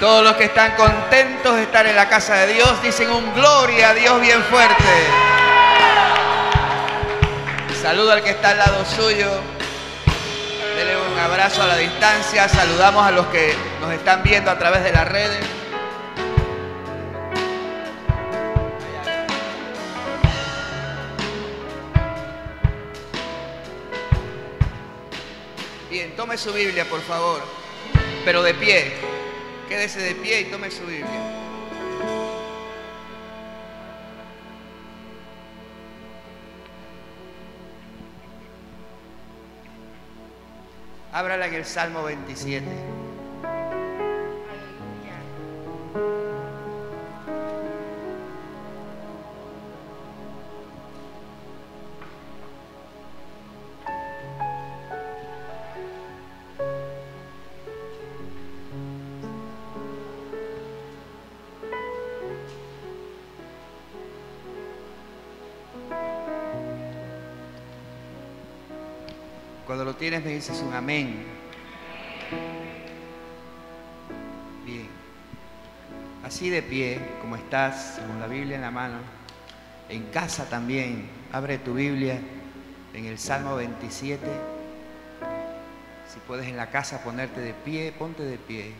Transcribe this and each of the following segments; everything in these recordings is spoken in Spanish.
Todos los que están contentos de estar en la casa de Dios dicen un gloria a Dios bien fuerte. Saludo al que está al lado suyo. Dele un abrazo a la distancia. Saludamos a los que nos están viendo a través de las redes. Bien, tome su Biblia, por favor. Pero de pie. Quédese de pie y tome su Biblia. Ábrala en el Salmo 27. Me dices un amén. Bien. Así de pie, como estás, con la Biblia en la mano, en casa también, abre tu Biblia en el Salmo 27. Si puedes en la casa ponerte de pie, ponte de pie.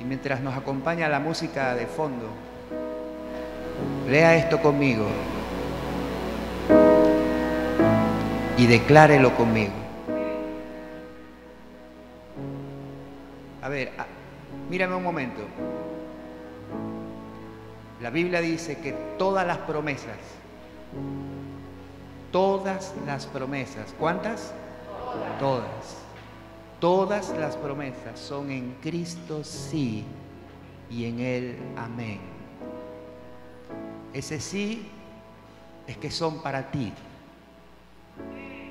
Y mientras nos acompaña la música de fondo, lea esto conmigo y declárelo conmigo. A ver, mírame un momento. La Biblia dice que todas las promesas, todas las promesas, ¿cuántas? Todas. Todas las promesas son en Cristo sí y en Él amén. Ese sí es que son para ti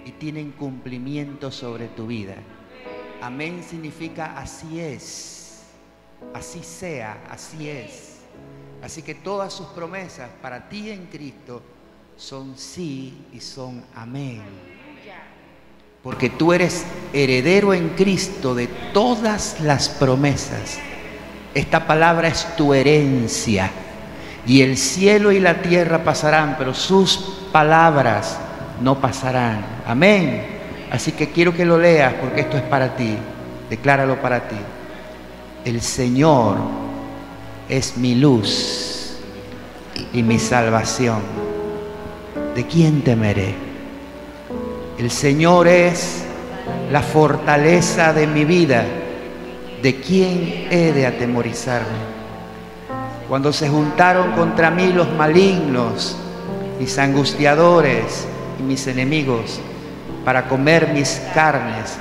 y tienen cumplimiento sobre tu vida. Amén significa así es, así sea, así es. Así que todas sus promesas para ti en Cristo son sí y son amén. Porque tú eres heredero en Cristo de todas las promesas. Esta palabra es tu herencia. Y el cielo y la tierra pasarán, pero sus palabras no pasarán. Amén. Así que quiero que lo leas porque esto es para ti. Decláralo para ti. El Señor es mi luz y mi salvación. ¿De quién temeré? El Señor es la fortaleza de mi vida. ¿De quién he de atemorizarme? Cuando se juntaron contra mí los malignos, mis angustiadores mis enemigos, para comer mis carnes,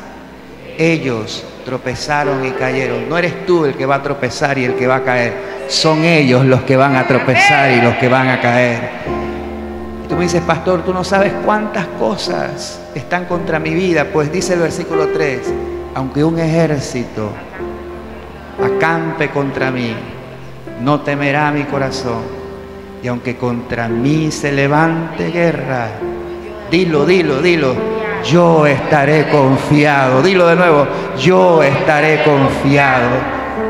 ellos tropezaron y cayeron. No eres tú el que va a tropezar y el que va a caer, son ellos los que van a tropezar y los que van a caer. Tú me dices, pastor, tú no sabes cuántas cosas están contra mi vida. Pues dice el versículo 3, aunque un ejército acampe contra mí, no temerá mi corazón. Y aunque contra mí se levante guerra, dilo, dilo, dilo, yo estaré confiado. Dilo de nuevo, yo estaré confiado.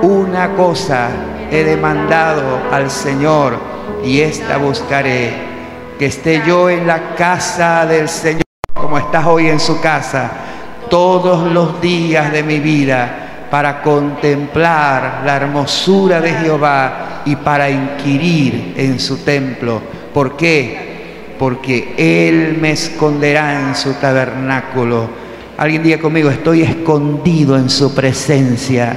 Una cosa he demandado al Señor y esta buscaré, que esté yo en la casa del Señor, como estás hoy en su casa, todos los días de mi vida para contemplar la hermosura de Jehová y para inquirir en su templo. ¿Por qué? Porque Él me esconderá en su tabernáculo. Alguien diga conmigo, estoy escondido en su presencia.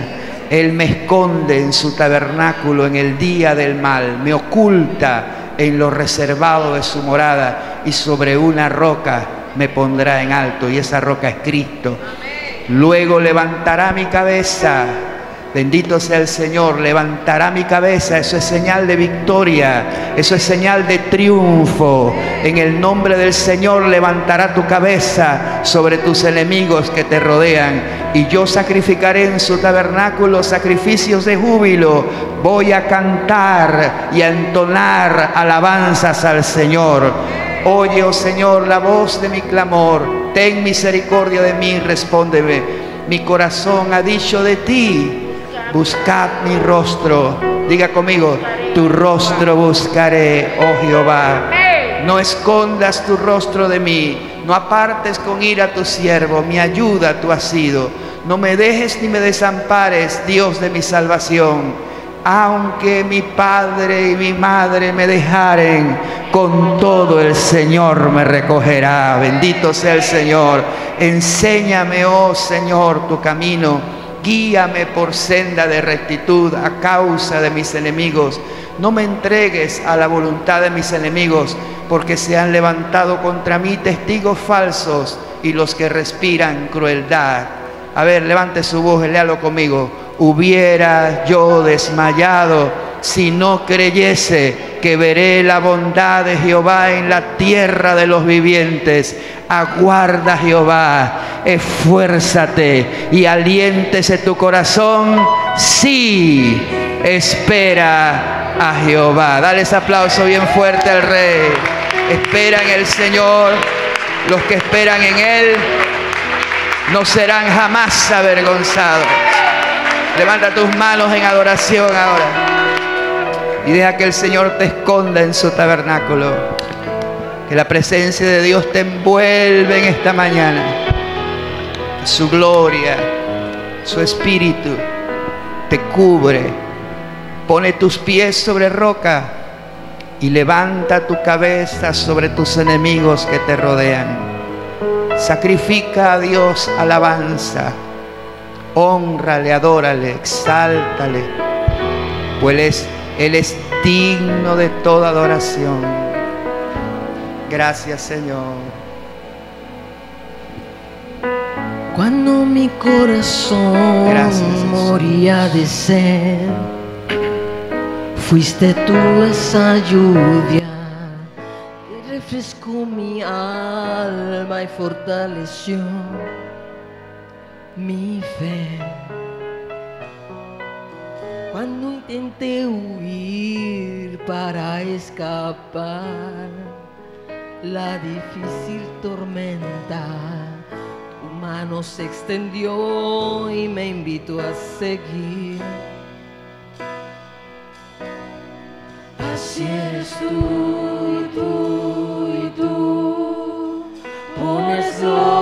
Él me esconde en su tabernáculo en el día del mal, me oculta en lo reservado de su morada y sobre una roca me pondrá en alto y esa roca es Cristo. Luego levantará mi cabeza. Bendito sea el Señor, levantará mi cabeza, eso es señal de victoria, eso es señal de triunfo. En el nombre del Señor levantará tu cabeza sobre tus enemigos que te rodean. Y yo sacrificaré en su tabernáculo sacrificios de júbilo. Voy a cantar y a entonar alabanzas al Señor. Oye, oh Señor, la voz de mi clamor. Ten misericordia de mí, respóndeme. Mi corazón ha dicho de ti, buscad mi rostro. Diga conmigo, tu rostro buscaré, oh Jehová. No escondas tu rostro de mí, no apartes con ira tu siervo, mi ayuda tú has sido. No me dejes ni me desampares, Dios de mi salvación aunque mi padre y mi madre me dejaren, con todo el Señor me recogerá. Bendito sea el Señor. Enséñame, oh Señor, tu camino. Guíame por senda de rectitud a causa de mis enemigos. No me entregues a la voluntad de mis enemigos, porque se han levantado contra mí testigos falsos y los que respiran crueldad. A ver, levante su voz y léalo conmigo hubiera yo desmayado si no creyese que veré la bondad de Jehová en la tierra de los vivientes. Aguarda Jehová, esfuérzate y aliéntese tu corazón. Sí, espera a Jehová. Dale ese aplauso bien fuerte al Rey. Espera en el Señor. Los que esperan en Él no serán jamás avergonzados. Levanta tus manos en adoración ahora. Y deja que el Señor te esconda en su tabernáculo. Que la presencia de Dios te envuelve en esta mañana. Su gloria, su espíritu te cubre. Pone tus pies sobre roca y levanta tu cabeza sobre tus enemigos que te rodean. Sacrifica a Dios alabanza honrale, adórale, exáltale, pues es, digno de toda adoración. Gracias Señor. Cuando mi corazón moría de sed, fuiste tú esa lluvia que refrescó mi alma y fortaleció mi fe. Cuando intenté huir para escapar la difícil tormenta, tu mano se extendió y me invitó a seguir. Así eres tú y tú y tú, pones lo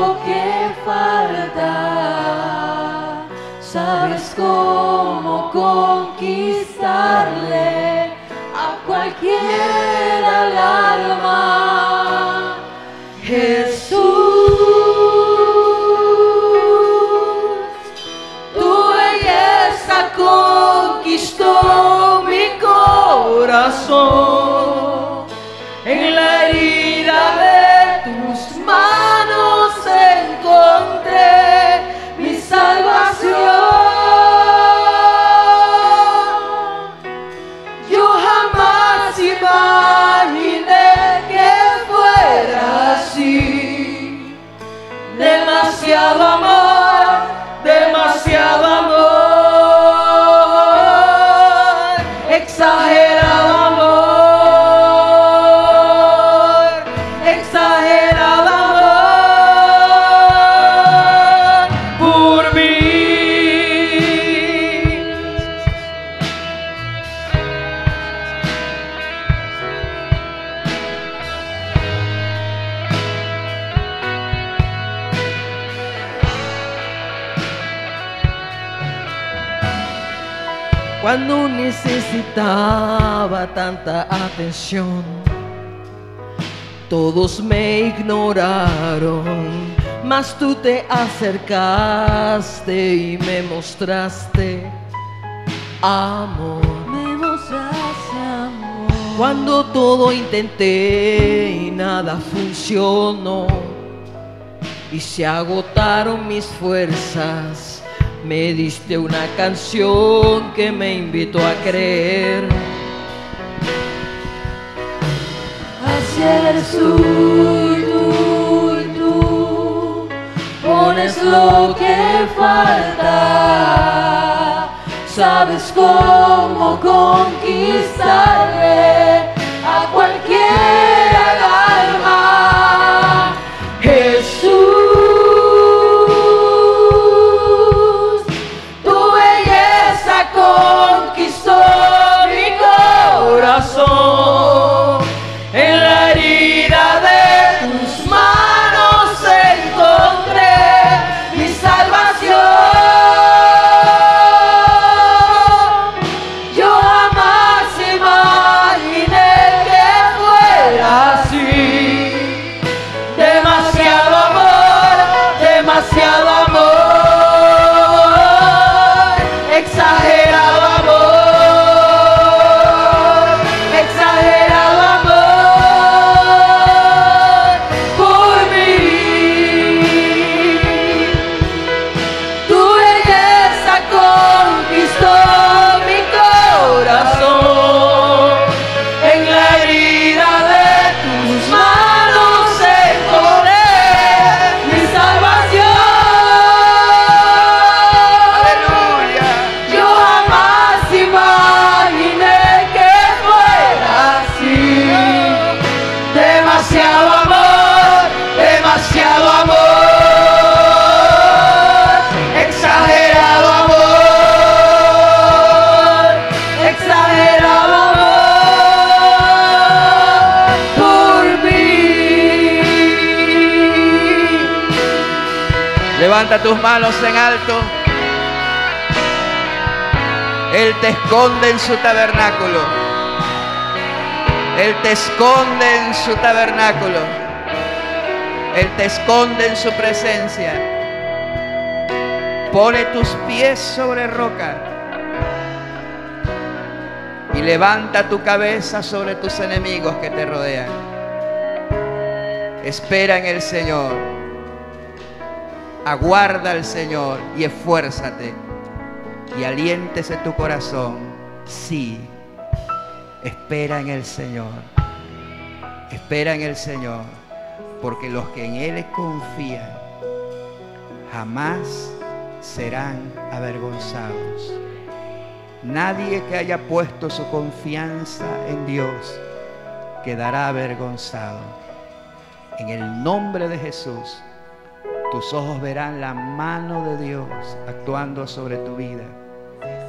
necesitaba tanta atención, todos me ignoraron, mas tú te acercaste y me mostraste amor. Me mostraste amor. Cuando todo intenté y nada funcionó y se agotaron mis fuerzas me diste una canción que me invitó a creer. Eres tú y tú tú, pones lo que falta, sabes cómo conquistarle Tus manos en alto. Él te esconde en su tabernáculo. Él te esconde en su tabernáculo. Él te esconde en su presencia. Pone tus pies sobre roca. Y levanta tu cabeza sobre tus enemigos que te rodean. Espera en el Señor. Aguarda al Señor y esfuérzate y aliéntese tu corazón. Sí, espera en el Señor. Espera en el Señor, porque los que en Él confían jamás serán avergonzados. Nadie que haya puesto su confianza en Dios quedará avergonzado. En el nombre de Jesús, tus ojos verán la mano de Dios actuando sobre tu vida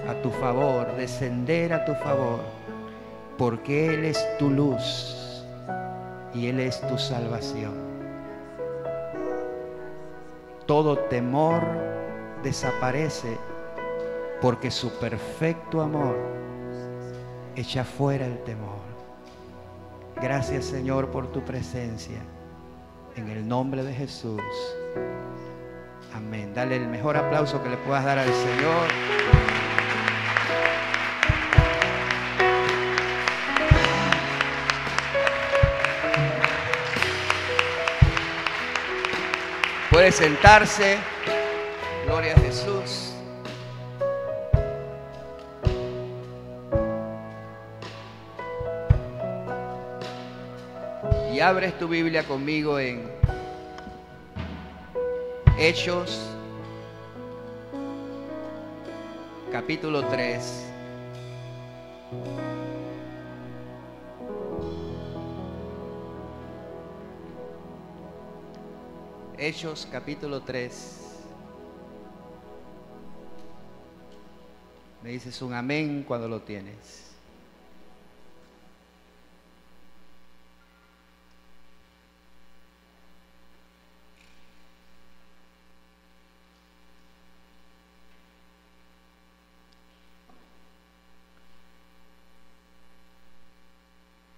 a tu favor, descender a tu favor, porque Él es tu luz y Él es tu salvación. Todo temor desaparece porque su perfecto amor echa fuera el temor. Gracias Señor por tu presencia. En el nombre de Jesús. Amén. Dale el mejor aplauso que le puedas dar al Señor. Puede sentarse. Gloria a Jesús. Y abres tu Biblia conmigo en Hechos capítulo 3. Hechos capítulo 3. Me dices un amén cuando lo tienes.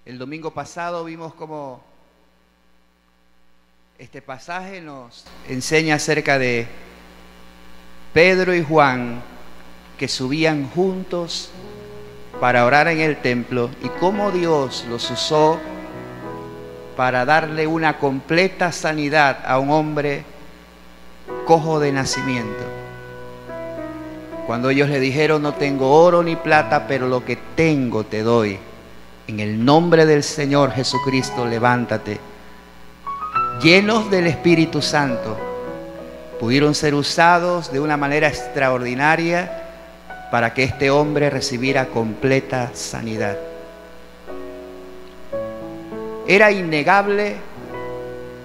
El domingo pasado vimos como este pasaje nos enseña acerca de Pedro y Juan que subían juntos para orar en el templo y cómo Dios los usó para darle una completa sanidad a un hombre cojo de nacimiento. Cuando ellos le dijeron, no tengo oro ni plata, pero lo que tengo te doy. En el nombre del Señor Jesucristo, levántate llenos del Espíritu Santo, pudieron ser usados de una manera extraordinaria para que este hombre recibiera completa sanidad. Era innegable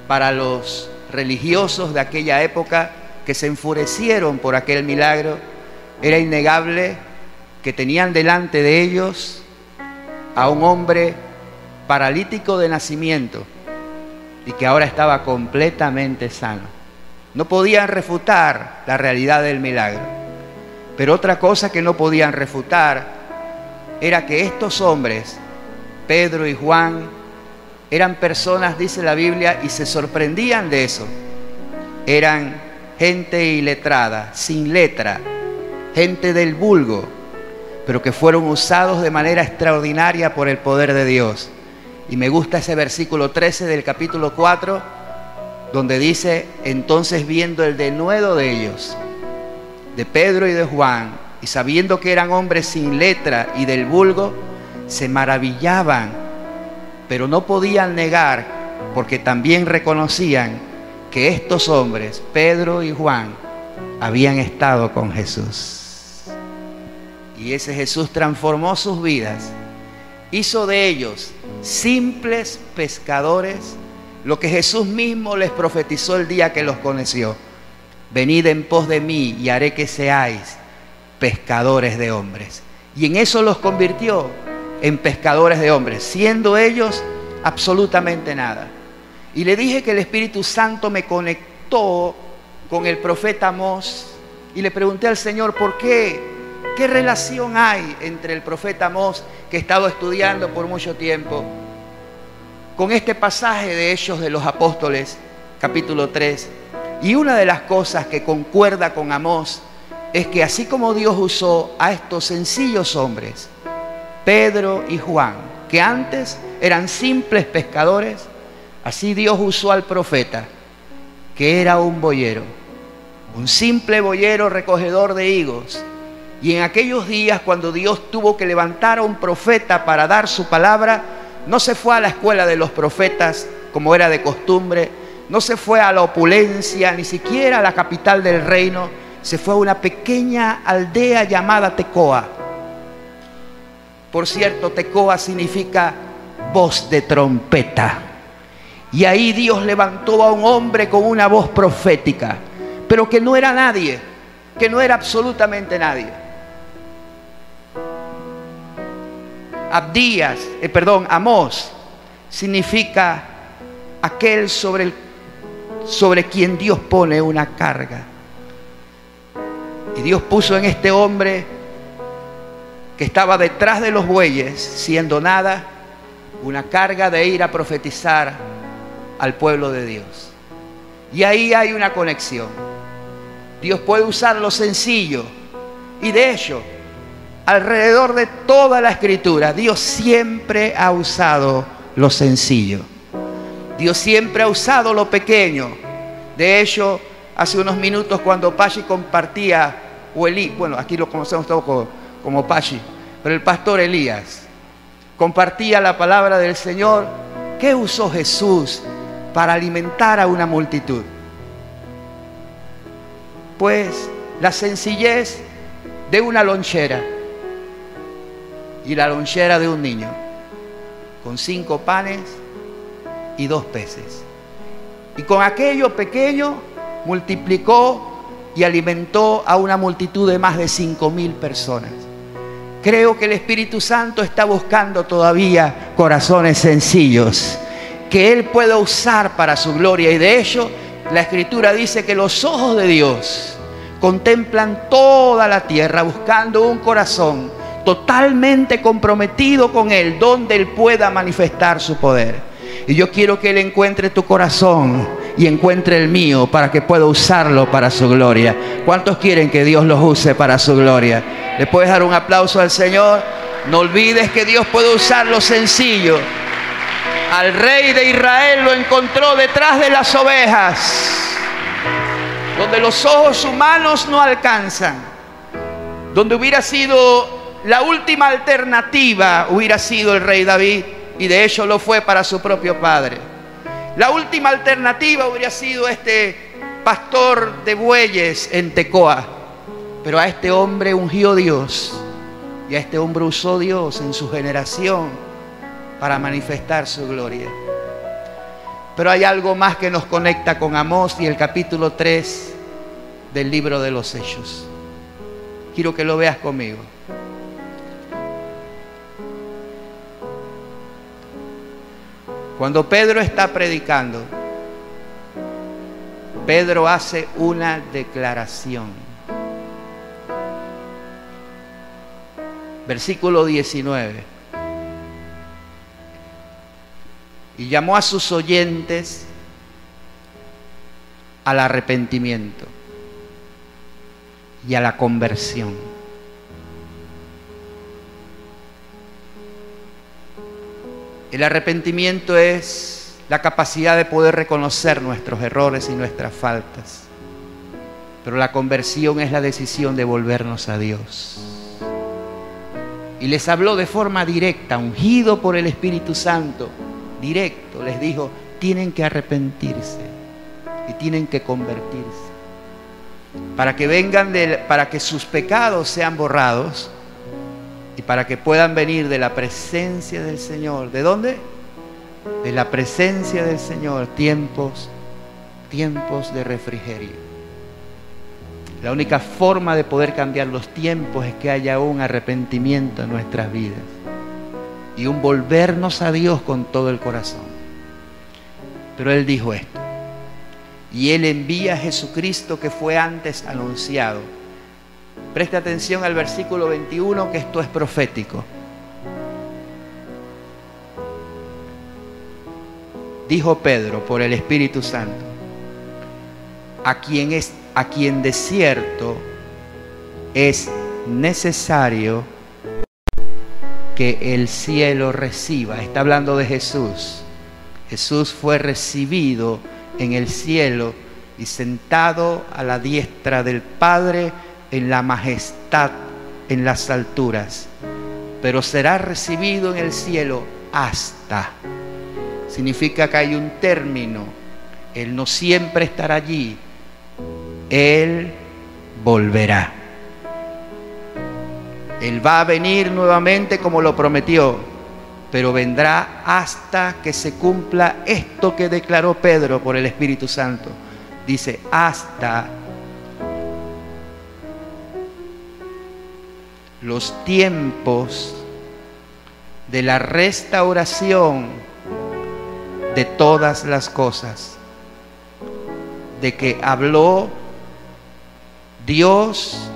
para los religiosos de aquella época que se enfurecieron por aquel milagro, era innegable que tenían delante de ellos a un hombre paralítico de nacimiento, y que ahora estaba completamente sano. No podían refutar la realidad del milagro. Pero otra cosa que no podían refutar era que estos hombres, Pedro y Juan, eran personas, dice la Biblia, y se sorprendían de eso. Eran gente iletrada, sin letra, gente del vulgo, pero que fueron usados de manera extraordinaria por el poder de Dios. Y me gusta ese versículo 13 del capítulo 4, donde dice, entonces viendo el denuedo de ellos, de Pedro y de Juan, y sabiendo que eran hombres sin letra y del vulgo, se maravillaban, pero no podían negar, porque también reconocían que estos hombres, Pedro y Juan, habían estado con Jesús. Y ese Jesús transformó sus vidas, hizo de ellos simples pescadores, lo que Jesús mismo les profetizó el día que los conoció. Venid en pos de mí y haré que seáis pescadores de hombres. Y en eso los convirtió en pescadores de hombres, siendo ellos absolutamente nada. Y le dije que el Espíritu Santo me conectó con el profeta Amós y le pregunté al Señor por qué, qué relación hay entre el profeta Amós que he estado estudiando por mucho tiempo con este pasaje de Hechos de los Apóstoles, capítulo 3. Y una de las cosas que concuerda con Amós es que así como Dios usó a estos sencillos hombres, Pedro y Juan, que antes eran simples pescadores, así Dios usó al profeta, que era un boyero, un simple boyero recogedor de higos. Y en aquellos días cuando Dios tuvo que levantar a un profeta para dar su palabra, no se fue a la escuela de los profetas como era de costumbre, no se fue a la opulencia, ni siquiera a la capital del reino, se fue a una pequeña aldea llamada Tecoa. Por cierto, Tecoa significa voz de trompeta. Y ahí Dios levantó a un hombre con una voz profética, pero que no era nadie, que no era absolutamente nadie. Abdías, eh, perdón, Amós, significa aquel sobre, sobre quien Dios pone una carga. Y Dios puso en este hombre que estaba detrás de los bueyes, siendo nada, una carga de ir a profetizar al pueblo de Dios. Y ahí hay una conexión. Dios puede usar lo sencillo. Y de hecho, alrededor de toda la escritura, Dios siempre ha usado lo sencillo. Dios siempre ha usado lo pequeño. De hecho, hace unos minutos cuando Pachi compartía, o bueno, aquí lo conocemos todos como, como Pachi, pero el pastor Elías compartía la palabra del Señor. ¿Qué usó Jesús para alimentar a una multitud? Pues la sencillez de una lonchera y la lonchera de un niño, con cinco panes y dos peces. Y con aquello pequeño multiplicó y alimentó a una multitud de más de cinco mil personas. Creo que el Espíritu Santo está buscando todavía corazones sencillos que Él pueda usar para su gloria. Y de hecho, la Escritura dice que los ojos de Dios contemplan toda la tierra buscando un corazón totalmente comprometido con Él, donde Él pueda manifestar su poder. Y yo quiero que Él encuentre tu corazón y encuentre el mío para que pueda usarlo para su gloria. ¿Cuántos quieren que Dios los use para su gloria? ¿Le puedes dar un aplauso al Señor? No olvides que Dios puede usar lo sencillo. Al rey de Israel lo encontró detrás de las ovejas, donde los ojos humanos no alcanzan, donde hubiera sido la última alternativa hubiera sido el rey David y de hecho lo fue para su propio padre. La última alternativa hubiera sido este pastor de bueyes en Tecoa. Pero a este hombre ungió Dios y a este hombre usó Dios en su generación para manifestar su gloria. Pero hay algo más que nos conecta con Amós y el capítulo 3 del libro de los Hechos. Quiero que lo veas conmigo. Cuando Pedro está predicando, Pedro hace una declaración. Versículo 19. Y llamó a sus oyentes al arrepentimiento y a la conversión. El arrepentimiento es la capacidad de poder reconocer nuestros errores y nuestras faltas. Pero la conversión es la decisión de volvernos a Dios. Y les habló de forma directa, ungido por el Espíritu Santo, directo. Les dijo, tienen que arrepentirse y tienen que convertirse. Para que vengan, de, para que sus pecados sean borrados y para que puedan venir de la presencia del Señor. ¿De dónde? De la presencia del Señor, tiempos, tiempos de refrigerio. La única forma de poder cambiar los tiempos es que haya un arrepentimiento en nuestras vidas y un volvernos a Dios con todo el corazón. Pero Él dijo esto, y Él envía a Jesucristo que fue antes anunciado. Preste atención al versículo 21 que esto es profético. Dijo Pedro por el Espíritu Santo, a quien es a quien de cierto es necesario que el cielo reciba. Está hablando de Jesús. Jesús fue recibido en el cielo y sentado a la diestra del Padre en la majestad, en las alturas. Pero será recibido en el cielo hasta. Significa que hay un término. Él no siempre estará allí. Él volverá. Él va a venir nuevamente como lo prometió, pero vendrá hasta que se cumpla esto que declaró Pedro por el Espíritu Santo. Dice, hasta los tiempos de la restauración de todas las cosas, de que habló Dios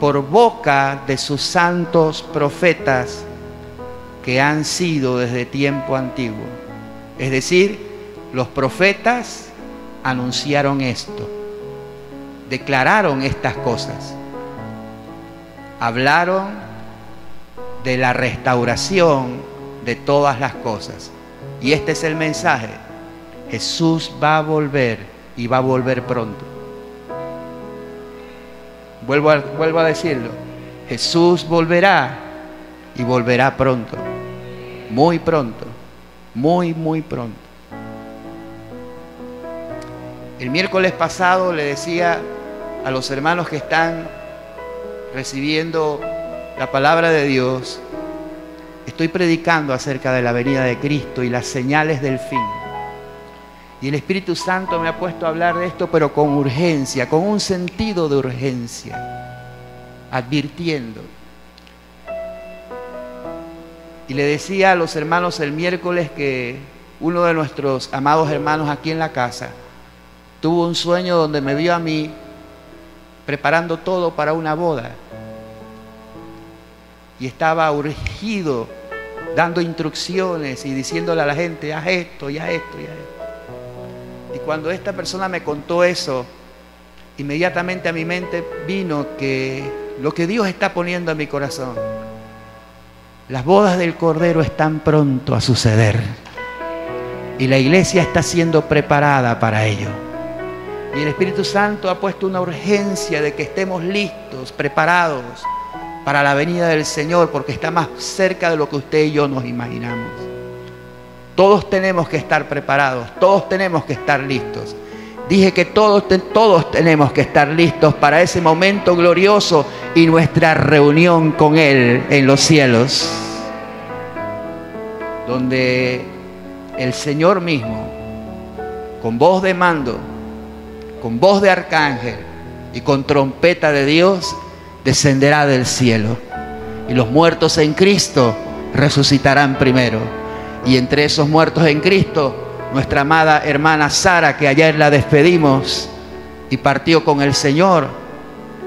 por boca de sus santos profetas que han sido desde tiempo antiguo. Es decir, los profetas anunciaron esto, declararon estas cosas, hablaron de la restauración de todas las cosas. Y este es el mensaje. Jesús va a volver y va a volver pronto. Vuelvo a, vuelvo a decirlo. Jesús volverá y volverá pronto. Muy pronto. Muy, muy pronto. El miércoles pasado le decía a los hermanos que están recibiendo la palabra de Dios, estoy predicando acerca de la venida de Cristo y las señales del fin. Y el Espíritu Santo me ha puesto a hablar de esto, pero con urgencia, con un sentido de urgencia, advirtiendo. Y le decía a los hermanos el miércoles que uno de nuestros amados hermanos aquí en la casa tuvo un sueño donde me vio a mí preparando todo para una boda. Y estaba urgido, dando instrucciones y diciéndole a la gente, haz esto, y haz esto, y haz esto. Y cuando esta persona me contó eso, inmediatamente a mi mente vino que lo que Dios está poniendo en mi corazón, las bodas del Cordero están pronto a suceder. Y la iglesia está siendo preparada para ello. Y el Espíritu Santo ha puesto una urgencia de que estemos listos, preparados para la venida del Señor, porque está más cerca de lo que usted y yo nos imaginamos. Todos tenemos que estar preparados, todos tenemos que estar listos. Dije que todos, todos tenemos que estar listos para ese momento glorioso y nuestra reunión con Él en los cielos, donde el Señor mismo, con voz de mando, con voz de arcángel y con trompeta de Dios, descenderá del cielo. Y los muertos en Cristo resucitarán primero y entre esos muertos en Cristo, nuestra amada hermana Sara, que ayer la despedimos y partió con el Señor,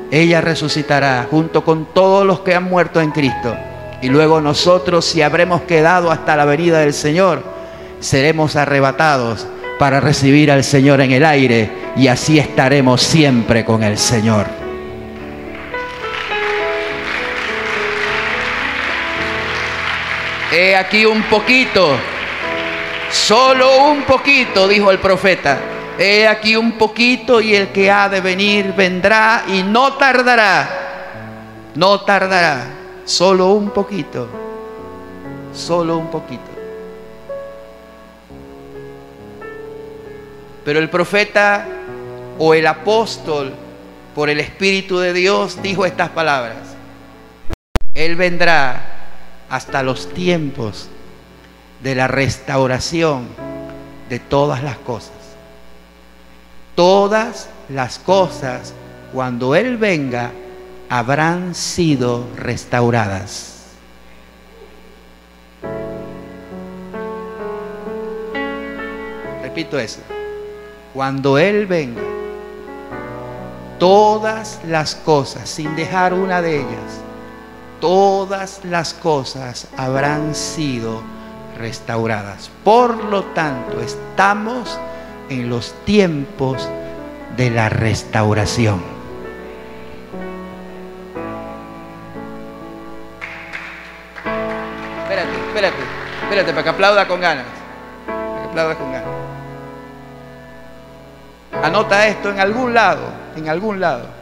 ella resucitará junto con todos los que han muerto en Cristo. Y luego nosotros, si habremos quedado hasta la venida del Señor, seremos arrebatados para recibir al Señor en el aire y así estaremos siempre con el Señor. He aquí un poquito, solo un poquito, dijo el profeta. He aquí un poquito y el que ha de venir vendrá y no tardará. No tardará, solo un poquito, solo un poquito. Pero el profeta o el apóstol, por el Espíritu de Dios, dijo estas palabras. Él vendrá hasta los tiempos de la restauración de todas las cosas. Todas las cosas, cuando Él venga, habrán sido restauradas. Repito eso. Cuando Él venga, todas las cosas, sin dejar una de ellas, todas las cosas habrán sido restauradas. Por lo tanto, estamos en los tiempos de la restauración. Espérate, espérate, espérate, para que aplauda con ganas. Para que aplauda con ganas. Anota esto en algún lado, en algún lado.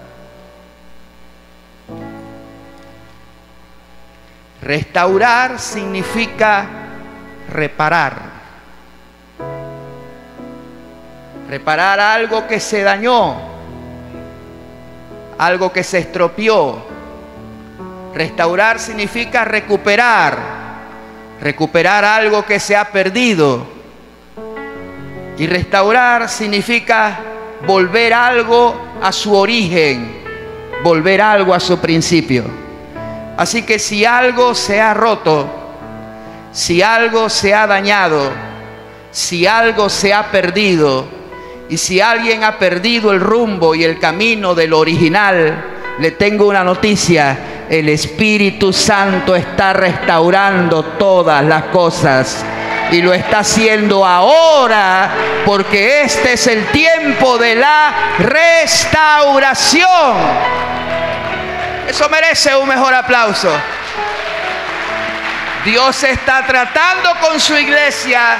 Restaurar significa reparar. Reparar algo que se dañó, algo que se estropeó. Restaurar significa recuperar, recuperar algo que se ha perdido. Y restaurar significa volver algo a su origen, volver algo a su principio. Así que si algo se ha roto, si algo se ha dañado, si algo se ha perdido, y si alguien ha perdido el rumbo y el camino del original, le tengo una noticia. El Espíritu Santo está restaurando todas las cosas. Y lo está haciendo ahora porque este es el tiempo de la restauración. Eso merece un mejor aplauso. Dios está tratando con su iglesia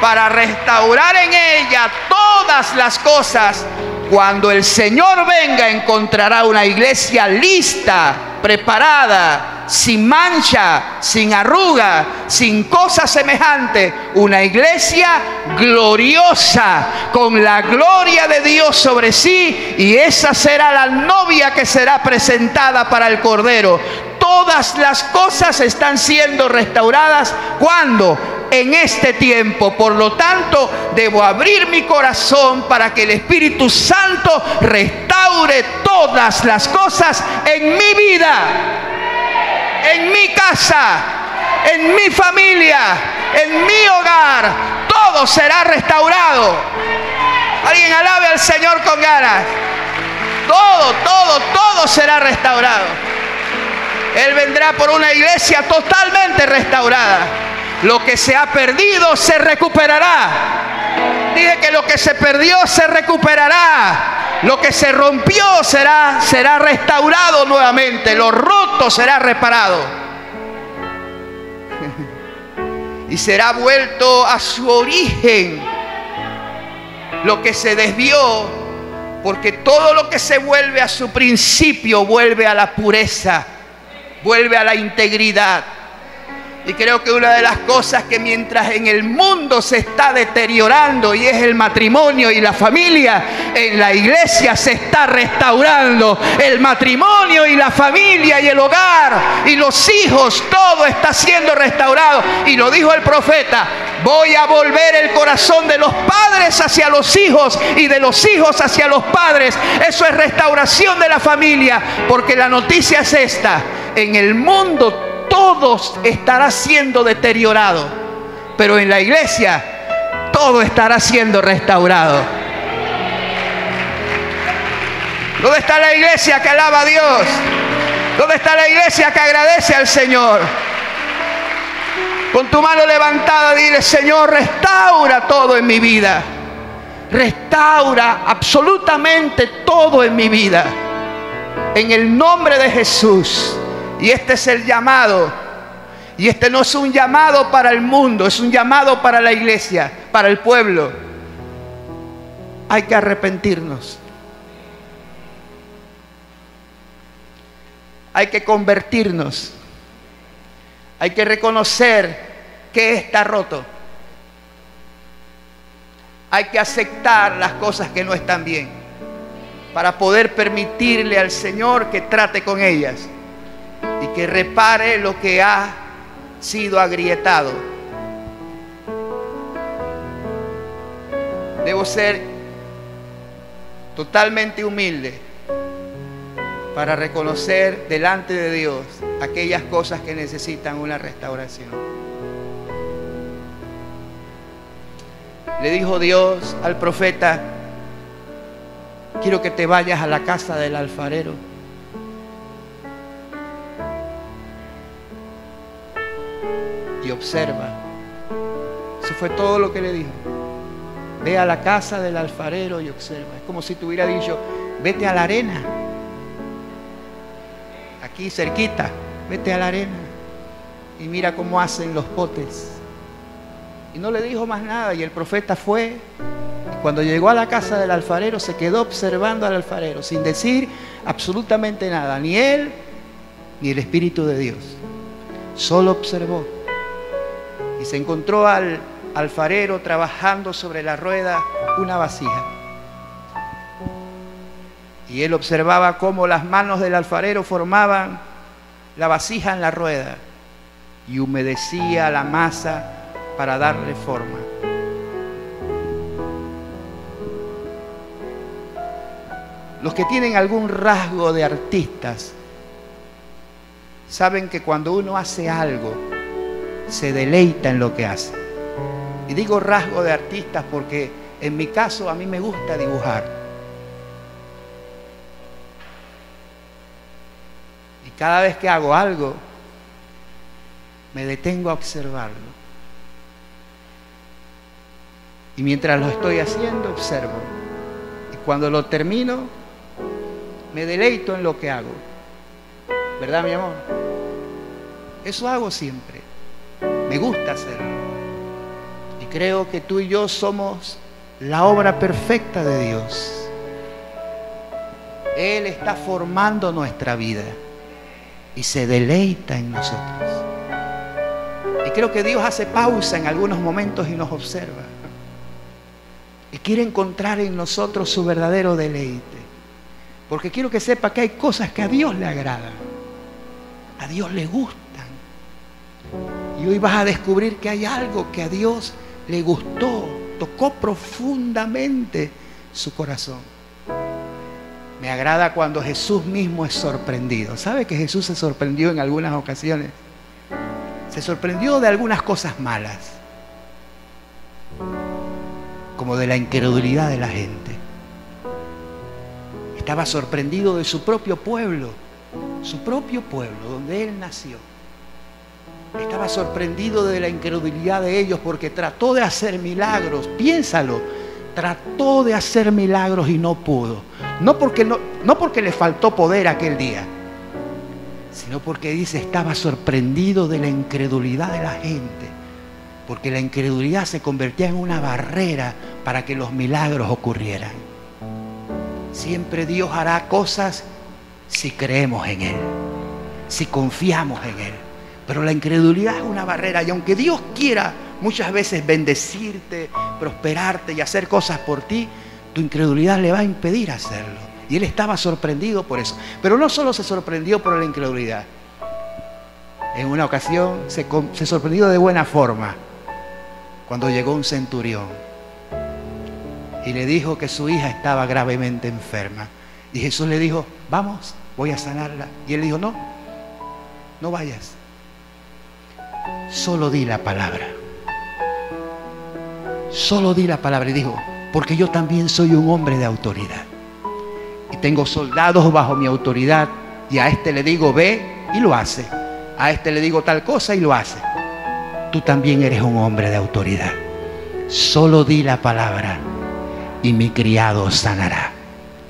para restaurar en ella todas las cosas. Cuando el Señor venga encontrará una iglesia lista, preparada, sin mancha, sin arruga, sin cosa semejante. Una iglesia gloriosa, con la gloria de Dios sobre sí. Y esa será la novia que será presentada para el Cordero. Todas las cosas están siendo restauradas. cuando en este tiempo. Por lo tanto, debo abrir mi corazón para que el Espíritu Santo restaure todas las cosas en mi vida, en mi casa, en mi familia, en mi hogar. Todo será restaurado. Alguien alabe al Señor con ganas. Todo, todo, todo será restaurado. Él vendrá por una iglesia totalmente restaurada. Lo que se ha perdido se recuperará. Dije que lo que se perdió se recuperará. Lo que se rompió será, será restaurado nuevamente. Lo roto será reparado. Y será vuelto a su origen. Lo que se desvió. Porque todo lo que se vuelve a su principio vuelve a la pureza. Vuelve a la integridad y creo que una de las cosas que mientras en el mundo se está deteriorando y es el matrimonio y la familia, en la iglesia se está restaurando el matrimonio y la familia y el hogar y los hijos, todo está siendo restaurado. Y lo dijo el profeta, voy a volver el corazón de los padres hacia los hijos y de los hijos hacia los padres. Eso es restauración de la familia, porque la noticia es esta, en el mundo todo estará siendo deteriorado, pero en la iglesia todo estará siendo restaurado. ¿Dónde está la iglesia que alaba a Dios? ¿Dónde está la iglesia que agradece al Señor? Con tu mano levantada dile, Señor, restaura todo en mi vida. Restaura absolutamente todo en mi vida. En el nombre de Jesús. Y este es el llamado. Y este no es un llamado para el mundo, es un llamado para la iglesia, para el pueblo. Hay que arrepentirnos. Hay que convertirnos. Hay que reconocer que está roto. Hay que aceptar las cosas que no están bien para poder permitirle al Señor que trate con ellas y que repare lo que ha sido agrietado. Debo ser totalmente humilde para reconocer delante de Dios aquellas cosas que necesitan una restauración. Le dijo Dios al profeta, quiero que te vayas a la casa del alfarero. Y observa. Eso fue todo lo que le dijo. Ve a la casa del alfarero y observa. Es como si te hubiera dicho, vete a la arena. Aquí cerquita, vete a la arena. Y mira cómo hacen los potes. Y no le dijo más nada. Y el profeta fue. Y cuando llegó a la casa del alfarero, se quedó observando al alfarero, sin decir absolutamente nada. Ni él, ni el Espíritu de Dios. Solo observó. Y se encontró al alfarero trabajando sobre la rueda una vasija. Y él observaba cómo las manos del alfarero formaban la vasija en la rueda y humedecía la masa para darle forma. Los que tienen algún rasgo de artistas saben que cuando uno hace algo, se deleita en lo que hace. Y digo rasgo de artistas porque en mi caso a mí me gusta dibujar. Y cada vez que hago algo, me detengo a observarlo. Y mientras lo estoy haciendo, observo. Y cuando lo termino, me deleito en lo que hago. ¿Verdad, mi amor? Eso hago siempre. Me gusta hacerlo. Y creo que tú y yo somos la obra perfecta de Dios. Él está formando nuestra vida y se deleita en nosotros. Y creo que Dios hace pausa en algunos momentos y nos observa. Y quiere encontrar en nosotros su verdadero deleite. Porque quiero que sepa que hay cosas que a Dios le agradan. A Dios le gustan. Y hoy vas a descubrir que hay algo que a Dios le gustó, tocó profundamente su corazón. Me agrada cuando Jesús mismo es sorprendido. ¿Sabe que Jesús se sorprendió en algunas ocasiones? Se sorprendió de algunas cosas malas como de la incredulidad de la gente. Estaba sorprendido de su propio pueblo, su propio pueblo, donde él nació. Estaba sorprendido de la incredulidad de ellos porque trató de hacer milagros, piénsalo, trató de hacer milagros y no pudo. No porque, no, no porque le faltó poder aquel día, sino porque dice, estaba sorprendido de la incredulidad de la gente porque la incredulidad se convertía en una barrera para que los milagros ocurrieran. Siempre Dios hará cosas si creemos en Él, si confiamos en Él. Pero la incredulidad es una barrera y aunque Dios quiera muchas veces bendecirte, prosperarte y hacer cosas por ti, tu incredulidad le va a impedir hacerlo. Y él estaba sorprendido por eso. Pero no solo se sorprendió por la incredulidad. En una ocasión se, se sorprendió de buena forma cuando llegó un centurión y le dijo que su hija estaba gravemente enferma. Y Jesús le dijo, vamos, voy a sanarla. Y él dijo, no, no vayas. Solo di la palabra. Solo di la palabra. Y dijo, porque yo también soy un hombre de autoridad. Y tengo soldados bajo mi autoridad. Y a este le digo, ve y lo hace. A este le digo tal cosa y lo hace tú también eres un hombre de autoridad. Solo di la palabra y mi criado sanará.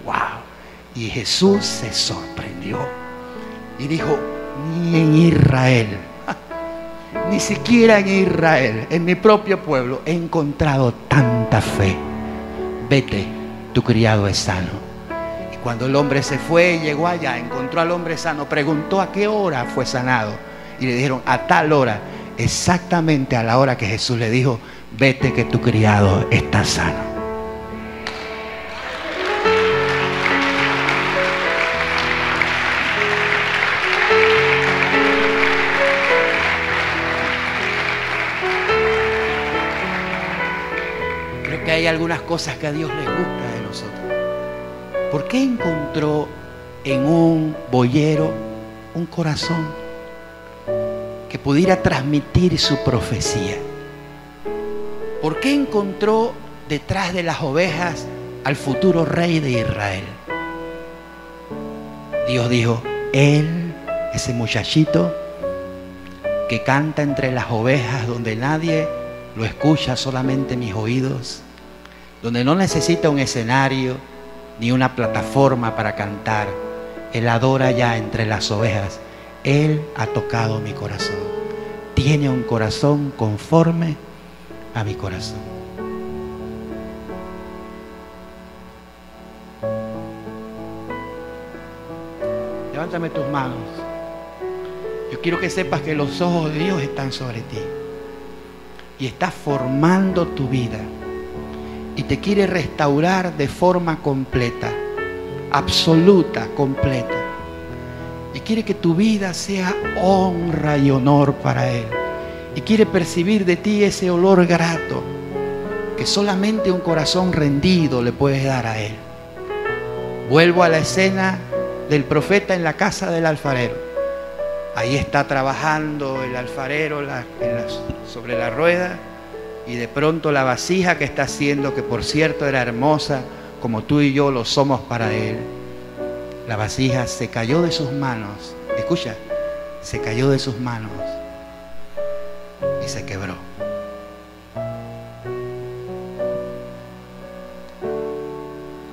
Wow. Y Jesús se sorprendió y dijo, ni en Israel, ni siquiera en Israel, en mi propio pueblo, he encontrado tanta fe. Vete, tu criado es sano. Y cuando el hombre se fue, llegó allá, encontró al hombre sano, preguntó a qué hora fue sanado. Y le dijeron, a tal hora exactamente a la hora que Jesús le dijo, vete que tu criado está sano. Algunas cosas que a Dios le gusta de nosotros. ¿Por qué encontró en un boyero un corazón? que pudiera transmitir su profecía? ¿Por qué encontró detrás de las ovejas al futuro rey de Israel. Dios dijo, Él, ese muchachito que canta entre las ovejas donde nadie lo escucha, solamente mis oídos, donde no necesita un escenario ni una plataforma para cantar. Él adora ya entre las ovejas. Él ha tocado mi corazón. Tiene un corazón conforme a mi corazón. Levántame tus manos. Yo quiero que sepas que los ojos de Dios están sobre ti. Y está formando tu vida. Y te quiere restaurar de forma completa. Absoluta, completa. Y quiere que tu vida sea honra y honor para Él. Y quiere percibir de ti ese olor grato que solamente un corazón rendido le puede dar a Él. Vuelvo a la escena del profeta en la casa del alfarero. Ahí está trabajando el alfarero sobre la rueda y de pronto la vasija que está haciendo, que por cierto era hermosa, como tú y yo lo somos para Él, la vasija se cayó de sus manos. Escucha, se cayó de sus manos y se quebró.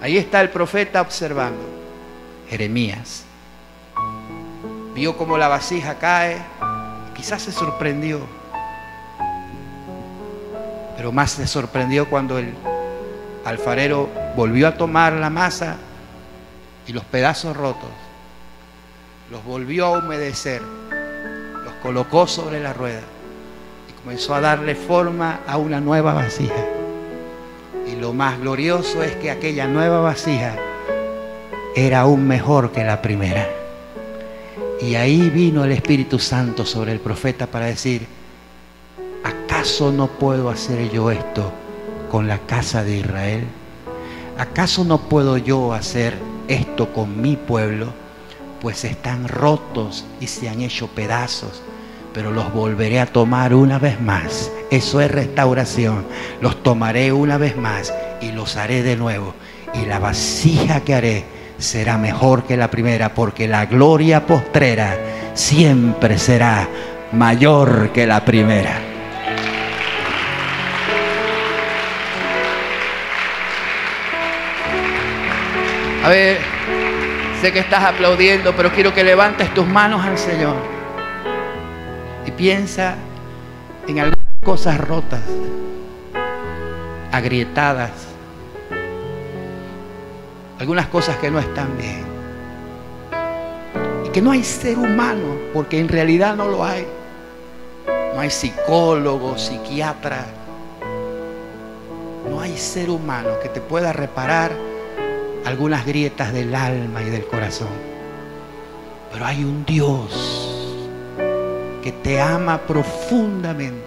Ahí está el profeta observando, Jeremías vio como la vasija cae, quizás se sorprendió, pero más se sorprendió cuando el alfarero volvió a tomar la masa y los pedazos rotos, los volvió a humedecer, los colocó sobre la rueda y comenzó a darle forma a una nueva vasija. Y lo más glorioso es que aquella nueva vasija era aún mejor que la primera. Y ahí vino el Espíritu Santo sobre el profeta para decir, ¿acaso no puedo hacer yo esto con la casa de Israel? ¿Acaso no puedo yo hacer esto con mi pueblo? Pues están rotos y se han hecho pedazos, pero los volveré a tomar una vez más. Eso es restauración. Los tomaré una vez más y los haré de nuevo. Y la vasija que haré será mejor que la primera, porque la gloria postrera siempre será mayor que la primera. A ver, sé que estás aplaudiendo, pero quiero que levantes tus manos al Señor y piensa en algunas cosas rotas, agrietadas, algunas cosas que no están bien. Y que no hay ser humano, porque en realidad no lo hay. No hay psicólogo, psiquiatra. No hay ser humano que te pueda reparar algunas grietas del alma y del corazón. Pero hay un Dios que te ama profundamente.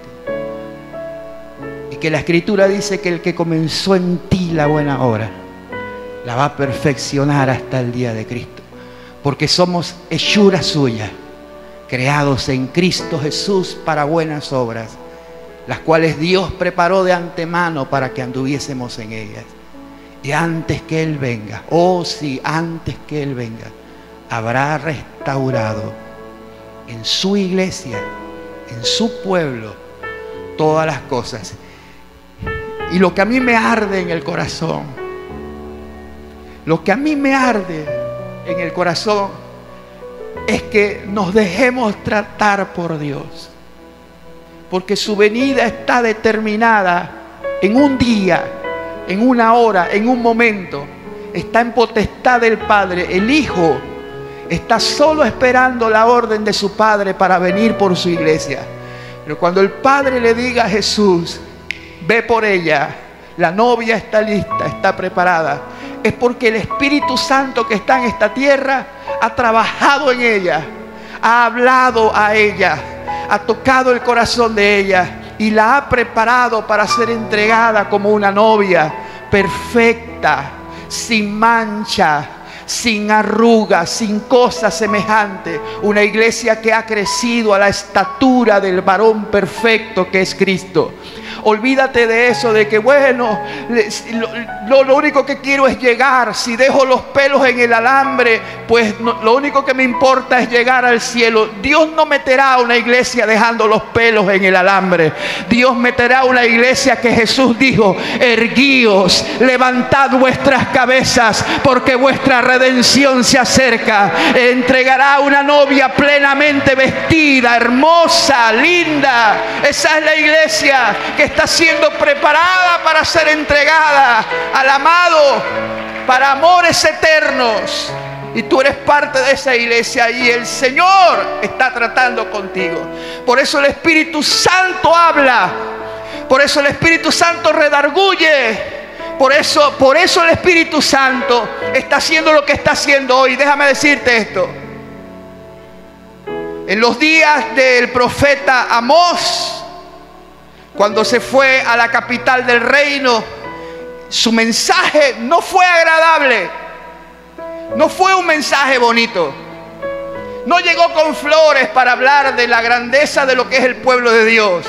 Y que la escritura dice que el que comenzó en ti la buena obra la va a perfeccionar hasta el día de Cristo. Porque somos hechura suya, creados en Cristo Jesús para buenas obras, las cuales Dios preparó de antemano para que anduviésemos en ellas. Y antes que Él venga, oh sí, antes que Él venga, habrá restaurado en su iglesia, en su pueblo, todas las cosas. Y lo que a mí me arde en el corazón lo que a mí me arde en el corazón es que nos dejemos tratar por Dios. Porque su venida está determinada en un día, en una hora, en un momento. Está en potestad del Padre. El Hijo está solo esperando la orden de su Padre para venir por su iglesia. Pero cuando el Padre le diga a Jesús, ve por ella, la novia está lista, está preparada es porque el Espíritu Santo que está en esta tierra ha trabajado en ella, ha hablado a ella, ha tocado el corazón de ella y la ha preparado para ser entregada como una novia perfecta, sin mancha, sin arrugas, sin cosa semejante. Una iglesia que ha crecido a la estatura del varón perfecto que es Cristo. Olvídate de eso, de que bueno, lo, único que quiero es llegar. Si dejo los pelos en el alambre, pues lo único que me importa es llegar al cielo. Dios no meterá a una iglesia dejando los pelos en el alambre. Dios meterá a una iglesia que Jesús dijo, erguíos, levantad vuestras cabezas, porque vuestra redención se acerca. Entregará una novia plenamente vestida, hermosa, linda. Esa es la iglesia que está siendo preparada para ser entregada al amado para amores eternos. Y tú eres parte de esa iglesia y el Señor está tratando contigo. Por eso el Espíritu Santo habla. Por eso el Espíritu Santo redarguye. Por eso, por eso el Espíritu Santo está haciendo lo que está haciendo hoy. Déjame decirte esto. En los días del profeta Amós, cuando se fue a la capital del reino, su mensaje no fue agradable. No fue un mensaje bonito. No llegó con flores para hablar de la grandeza de lo que es el pueblo de Dios.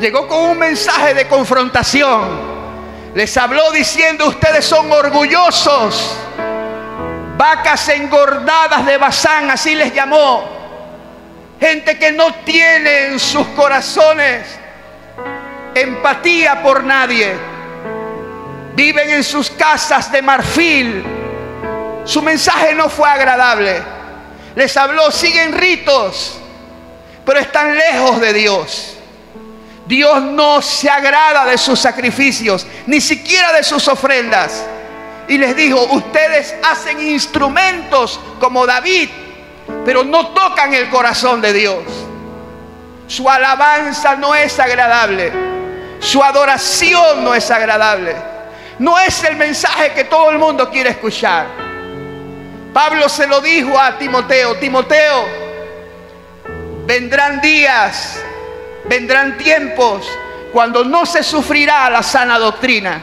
Llegó con un mensaje de confrontación. Les habló diciendo, ustedes son orgullosos. Vacas engordadas de Bazán, así les llamó gente que no tiene en sus corazones empatía por nadie. Viven en sus casas de marfil. Su mensaje no fue agradable. Les habló, siguen ritos, pero están lejos de Dios. Dios no se agrada de sus sacrificios, ni siquiera de sus ofrendas. Y les dijo, ustedes hacen instrumentos como David, pero no tocan el corazón de Dios. Su alabanza no es agradable. Su adoración no es agradable. No es el mensaje que todo el mundo quiere escuchar. Pablo se lo dijo a Timoteo, Timoteo, vendrán días, vendrán tiempos cuando no se sufrirá la sana doctrina,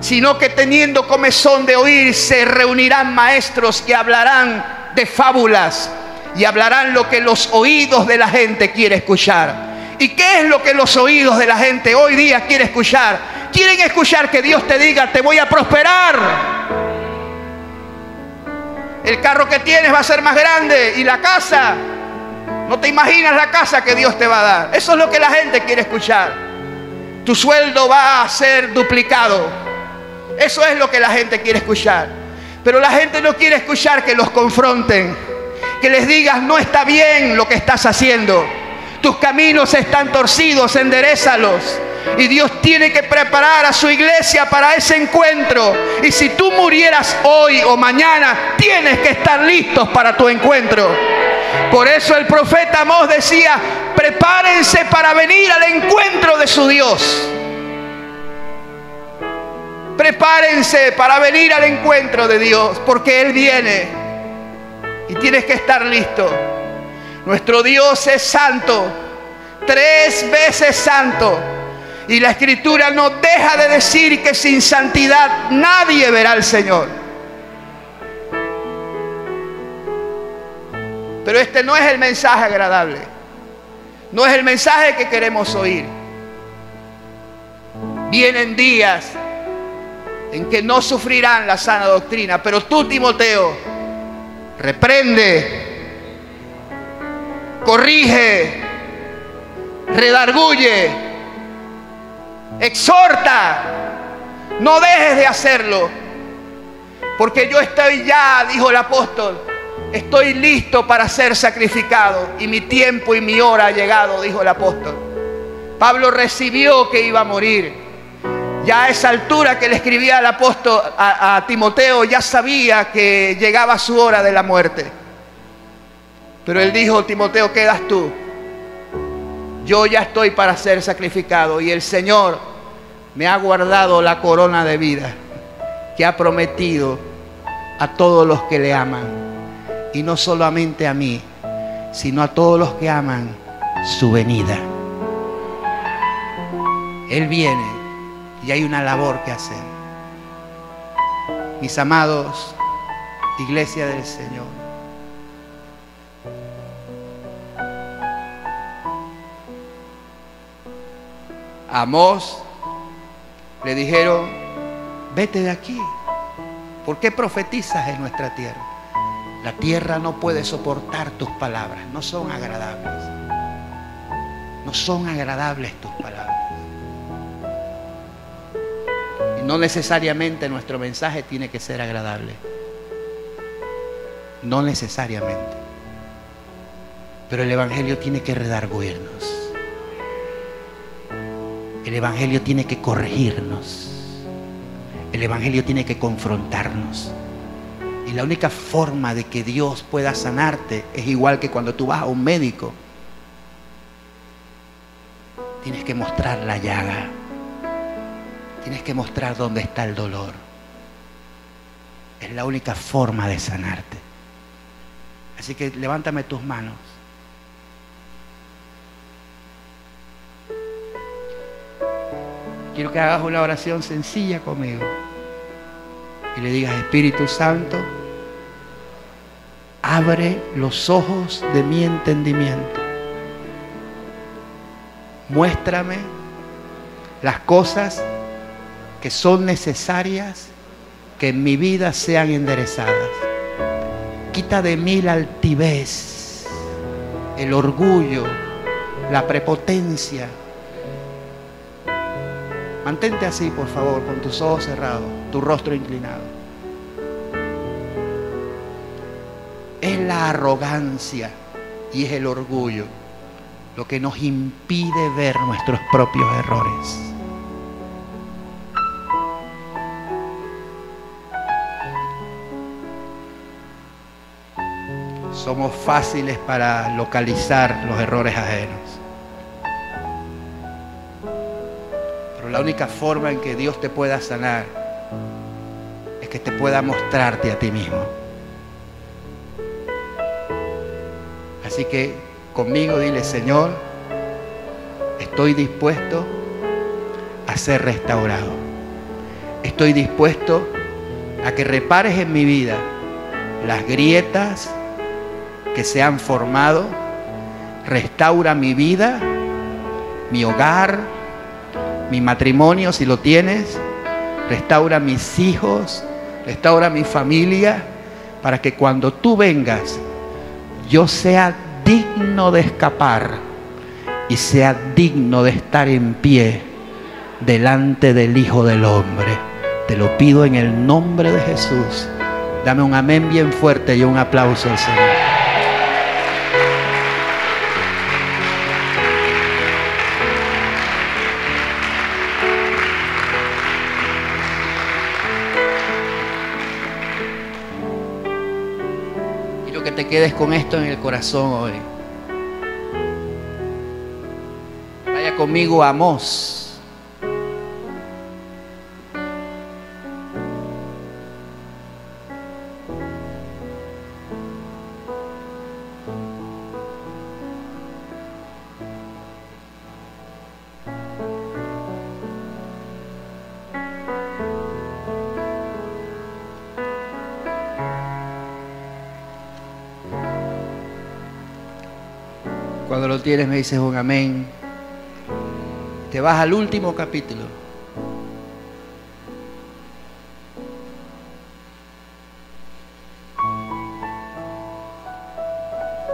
sino que teniendo comezón de oír se reunirán maestros que hablarán de fábulas y hablarán lo que los oídos de la gente quiere escuchar. ¿Y qué es lo que los oídos de la gente hoy día quiere escuchar? Quieren escuchar que Dios te diga, te voy a prosperar. El carro que tienes va a ser más grande y la casa. No te imaginas la casa que Dios te va a dar. Eso es lo que la gente quiere escuchar. Tu sueldo va a ser duplicado. Eso es lo que la gente quiere escuchar. Pero la gente no quiere escuchar que los confronten que les digas, no está bien lo que estás haciendo. Tus caminos están torcidos, enderezalos. Y Dios tiene que preparar a su iglesia para ese encuentro. Y si tú murieras hoy o mañana, tienes que estar listos para tu encuentro. Por eso el profeta Amós decía, prepárense para venir al encuentro de su Dios. Prepárense para venir al encuentro de Dios, porque Él viene. Y tienes que estar listo. Nuestro Dios es santo, tres veces santo. Y la escritura no deja de decir que sin santidad nadie verá al Señor. Pero este no es el mensaje agradable. No es el mensaje que queremos oír. Vienen días en que no sufrirán la sana doctrina, pero tú, Timoteo, reprende, corrige, redarguye, exhorta. No dejes de hacerlo. Porque yo estoy ya, dijo el apóstol, estoy listo para ser sacrificado y mi tiempo y mi hora ha llegado, dijo el apóstol. Pablo recibió que iba a morir ya a esa altura que le escribía al apóstol a, Timoteo, ya sabía que llegaba su hora de la muerte. Pero él dijo, Timoteo, quedas tú. Yo ya estoy para ser sacrificado y el Señor me ha guardado la corona de vida que ha prometido a todos los que le aman. Y no solamente a mí, sino a todos los que aman su venida. Él viene y hay una labor que hacer. Mis amados, iglesia del Señor. Amós le dijeron, vete de aquí. ¿Por qué profetizas en nuestra tierra? La tierra no puede soportar tus palabras, no son agradables. No son agradables tus palabras. Y no necesariamente nuestro mensaje tiene que ser agradable. No necesariamente. Pero el Evangelio tiene que redarguirnos. El Evangelio tiene que corregirnos. El Evangelio tiene que confrontarnos. Y la única forma de que Dios pueda sanarte es igual que cuando tú vas a un médico. Tienes que mostrar la llaga. Tienes que mostrar dónde está el dolor. Es la única forma de sanarte. Así que levántame tus manos. Quiero que hagas una oración sencilla conmigo. Y le digas, Espíritu Santo, abre los ojos de mi entendimiento. Muéstrame las cosas que son necesarias que en mi vida sean enderezadas. Quita de mí la altivez, el orgullo, la prepotencia. Mantente así, por favor, con tus ojos cerrados, tu rostro inclinado. Es la arrogancia y es el orgullo lo que nos impide ver nuestros propios errores. Somos fáciles para localizar los errores ajenos. La única forma en que Dios te pueda sanar es que te pueda mostrarte a ti mismo. Así que conmigo dile, Señor, estoy dispuesto a ser restaurado. Estoy dispuesto a que repares en mi vida las grietas que se han formado. Restaura mi vida, mi hogar, mi matrimonio si lo tienes. Restaura mis hijos, restaura mi familia, para que cuando tú vengas yo sea digno de escapar y sea digno de estar en pie delante del Hijo del Hombre. Te lo pido en el nombre de Jesús. Dame un amén bien fuerte y un aplauso al Señor. Quedes con esto en el corazón hoy. Vaya conmigo a Amós. Me dices un amén. Te vas al último capítulo.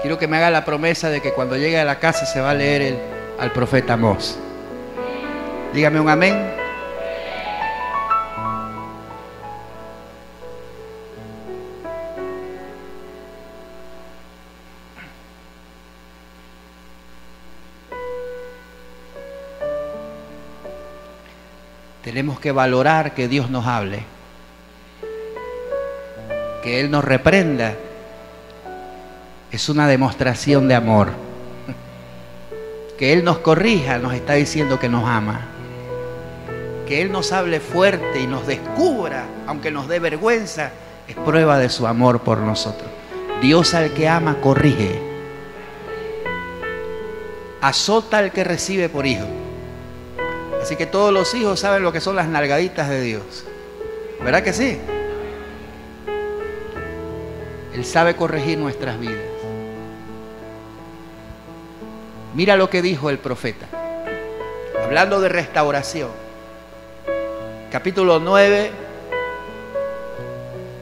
Quiero que me haga la promesa de que cuando llegue a la casa se va a leer al profeta Amós. Dígame un amén. Tenemos que valorar que Dios nos hable, que Él nos reprenda. Es una demostración de amor. Que Él nos corrija nos está diciendo que nos ama. Que Él nos hable fuerte y nos descubra, aunque nos dé vergüenza, es prueba de su amor por nosotros. Dios al que ama corrige. Azota al que recibe por hijo. Así que todos los hijos saben lo que son las nalgaditas de Dios. ¿Verdad que sí? Él sabe corregir nuestras vidas. Mira lo que dijo el profeta, hablando de restauración. capítulo 9,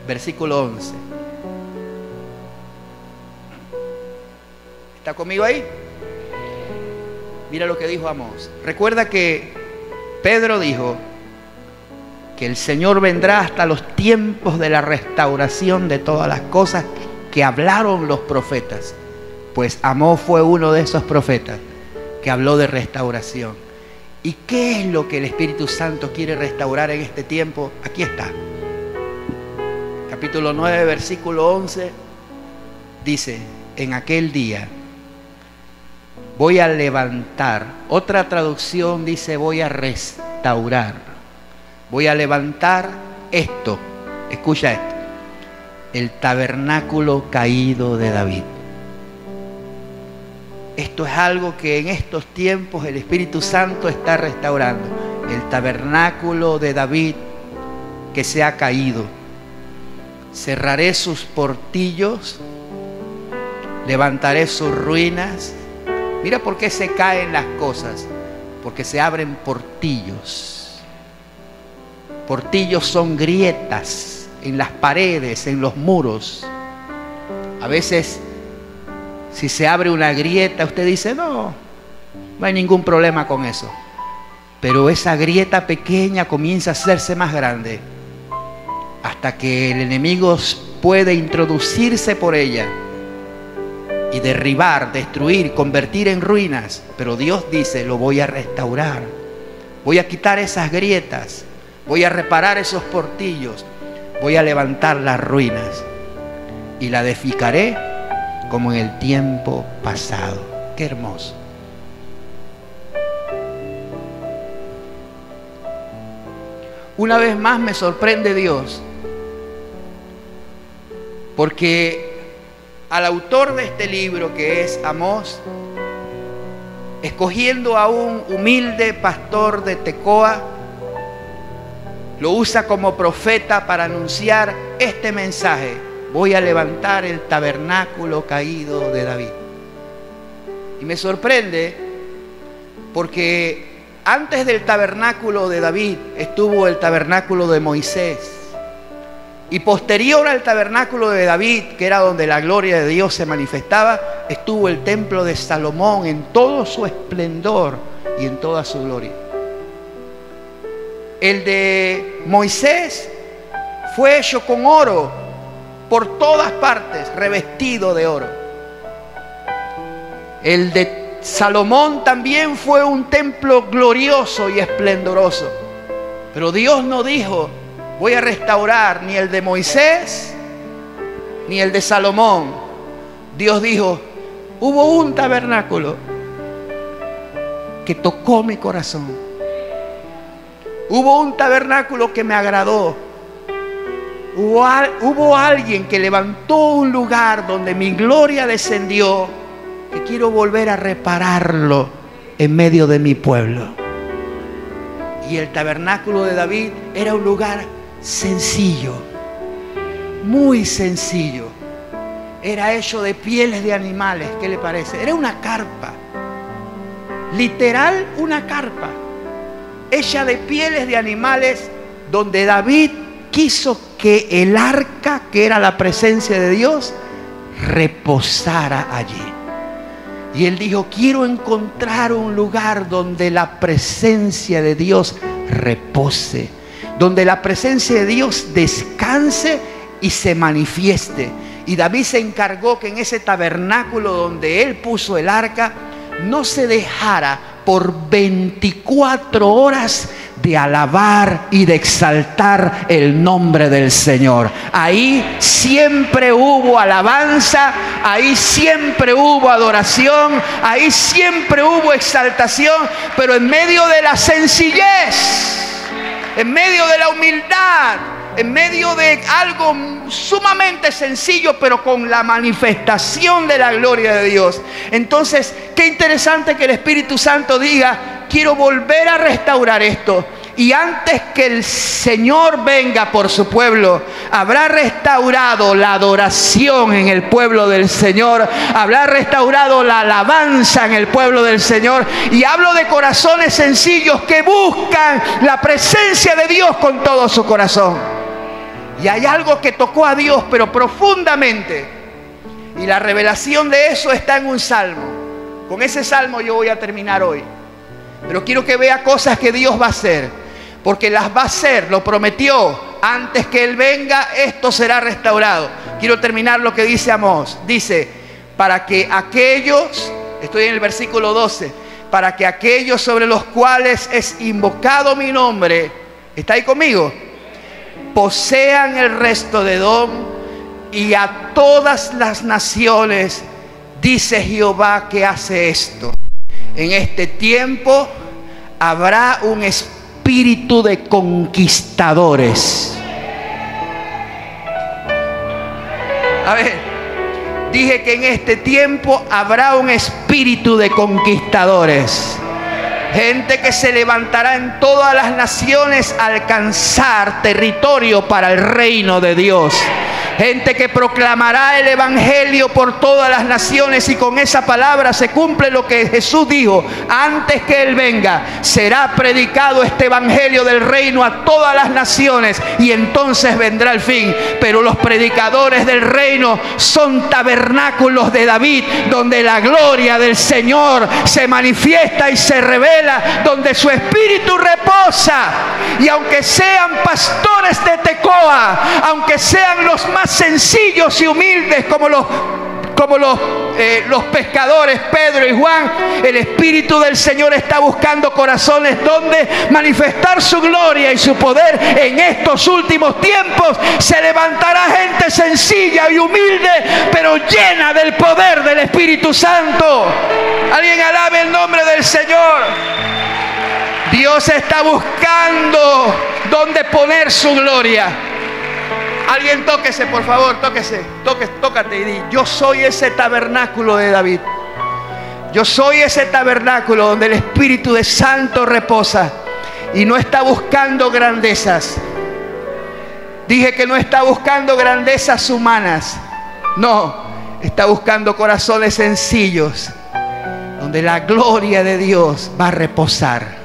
versículo 11. ¿Está conmigo ahí? Mira lo que dijo Amós. Recuerda que Pedro dijo que el Señor vendrá hasta los tiempos de la restauración de todas las cosas que hablaron los profetas. Pues Amós fue uno de esos profetas que habló de restauración. ¿Y qué es lo que el Espíritu Santo quiere restaurar en este tiempo? Aquí está. Capítulo 9, versículo 11 dice, en aquel día voy a levantar. Otra traducción dice voy a restaurar. Voy a levantar esto. Escucha esto. El tabernáculo caído de David. Esto es algo que en estos tiempos el Espíritu Santo está restaurando. El tabernáculo de David que se ha caído. Cerraré sus portillos, levantaré sus ruinas. Mira por qué se caen las cosas. Porque se abren portillos. Portillos son grietas en las paredes, en los muros. A veces si se abre una grieta, usted dice, no, no hay ningún problema con eso. Pero esa grieta pequeña comienza a hacerse más grande hasta que el enemigo puede introducirse por ella y derribar, destruir, convertir en ruinas. Pero Dios dice, lo voy a restaurar. Voy a quitar esas grietas. Voy a reparar esos portillos. Voy a levantar las ruinas. Y la edificaré como en el tiempo pasado. Qué hermoso. Una vez más me sorprende Dios, porque al autor de este libro, que es Amós, escogiendo a un humilde pastor de Tecoa, lo usa como profeta para anunciar este mensaje voy a levantar el tabernáculo caído de David. Y me sorprende porque antes del tabernáculo de David estuvo el tabernáculo de Moisés. Y posterior al tabernáculo de David, que era donde la gloria de Dios se manifestaba, estuvo el templo de Salomón en todo su esplendor y en toda su gloria. El de Moisés fue hecho con oro, por todas partes, revestido de oro. El de Salomón también fue un templo glorioso y esplendoroso. Pero Dios no dijo, voy a restaurar ni el de Moisés ni el de Salomón. Dios dijo, hubo un tabernáculo que tocó mi corazón. Hubo un tabernáculo que me agradó. Hubo, alguien que levantó un lugar donde mi gloria descendió, que quiero volver a repararlo en medio de mi pueblo. Y el tabernáculo de David era un lugar sencillo, muy sencillo. Era hecho de pieles de animales, ¿qué le parece? Era una carpa, literal una carpa, hecha de pieles de animales, donde David quiso que el arca, que era la presencia de Dios, reposara allí. Y él dijo, quiero encontrar un lugar donde la presencia de Dios repose, donde la presencia de Dios descanse y se manifieste. Y David se encargó que en ese tabernáculo donde él puso el arca, no se dejara por 24 horas de alabar y de exaltar el nombre del Señor. Ahí siempre hubo alabanza, ahí siempre hubo adoración, ahí siempre hubo exaltación, pero en medio de la sencillez, en medio de la humildad, en medio de algo sumamente sencillo, pero con la manifestación de la gloria de Dios. Entonces, qué interesante que el Espíritu Santo diga, quiero volver a restaurar esto. Y antes que el Señor venga por su pueblo, habrá restaurado la adoración en el pueblo del Señor, habrá restaurado la alabanza en el pueblo del Señor. Y hablo de corazones sencillos que buscan la presencia de Dios con todo su corazón. Y hay algo que tocó a Dios, pero profundamente. Y la revelación de eso está en un salmo. Con ese salmo yo voy a terminar hoy. Pero quiero que vea cosas que Dios va a hacer porque las va a hacer, lo prometió. Antes que Él venga, esto será restaurado. Quiero terminar lo que dice Amós. Dice, para que aquellos, estoy en el versículo 12, para que aquellos sobre los cuales es invocado mi nombre, ¿está ahí conmigo? Posean el resto de Edom y a todas las naciones, dice Jehová que hace esto. En este tiempo habrá un espíritu espíritu de conquistadores. A ver, dije que en este tiempo habrá un espíritu de conquistadores. Gente que se levantará en todas las naciones a alcanzar territorio para el reino de Dios. Gente que proclamará el Evangelio por todas las naciones y con esa palabra se cumple lo que Jesús dijo, antes que Él venga, será predicado este Evangelio del reino a todas las naciones y entonces vendrá el fin. Pero los predicadores del reino son tabernáculos de David, donde la gloria del Señor se manifiesta y se revela, donde su espíritu reposa. Y aunque sean pastores de Tecoa, aunque sean los más sencillos y humildes como los como los, eh, los pescadores Pedro y Juan, el Espíritu del Señor está buscando corazones donde manifestar su gloria y su poder en estos últimos tiempos. Se levantará gente sencilla y humilde, pero llena del poder del Espíritu Santo. Alguien alabe el nombre del Señor. Dios está buscando donde poner su gloria. Alguien tóquese, por favor, tóquese, tóquese, tócate y di, yo soy ese tabernáculo de David. Yo soy ese tabernáculo donde el Espíritu de Santo reposa y no está buscando grandezas. Dije que no está buscando grandezas humanas. No, está buscando corazones sencillos, donde la gloria de Dios va a reposar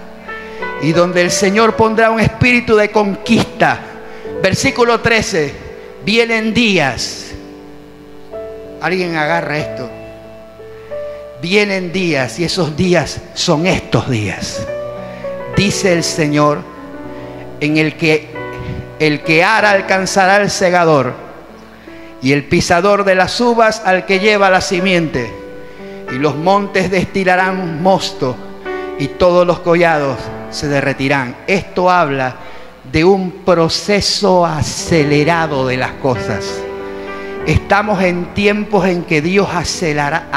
y donde el Señor pondrá un espíritu de conquista Versículo 13. Vienen días. Alguien agarra esto. Vienen días y esos días son estos días. Dice el Señor en el que el que ara alcanzará el segador y el pisador de las uvas al que lleva la simiente. Y los montes destilarán mosto y todos los collados se derretirán. Esto habla de un proceso acelerado de las cosas. Estamos en tiempos en que Dios acelerará,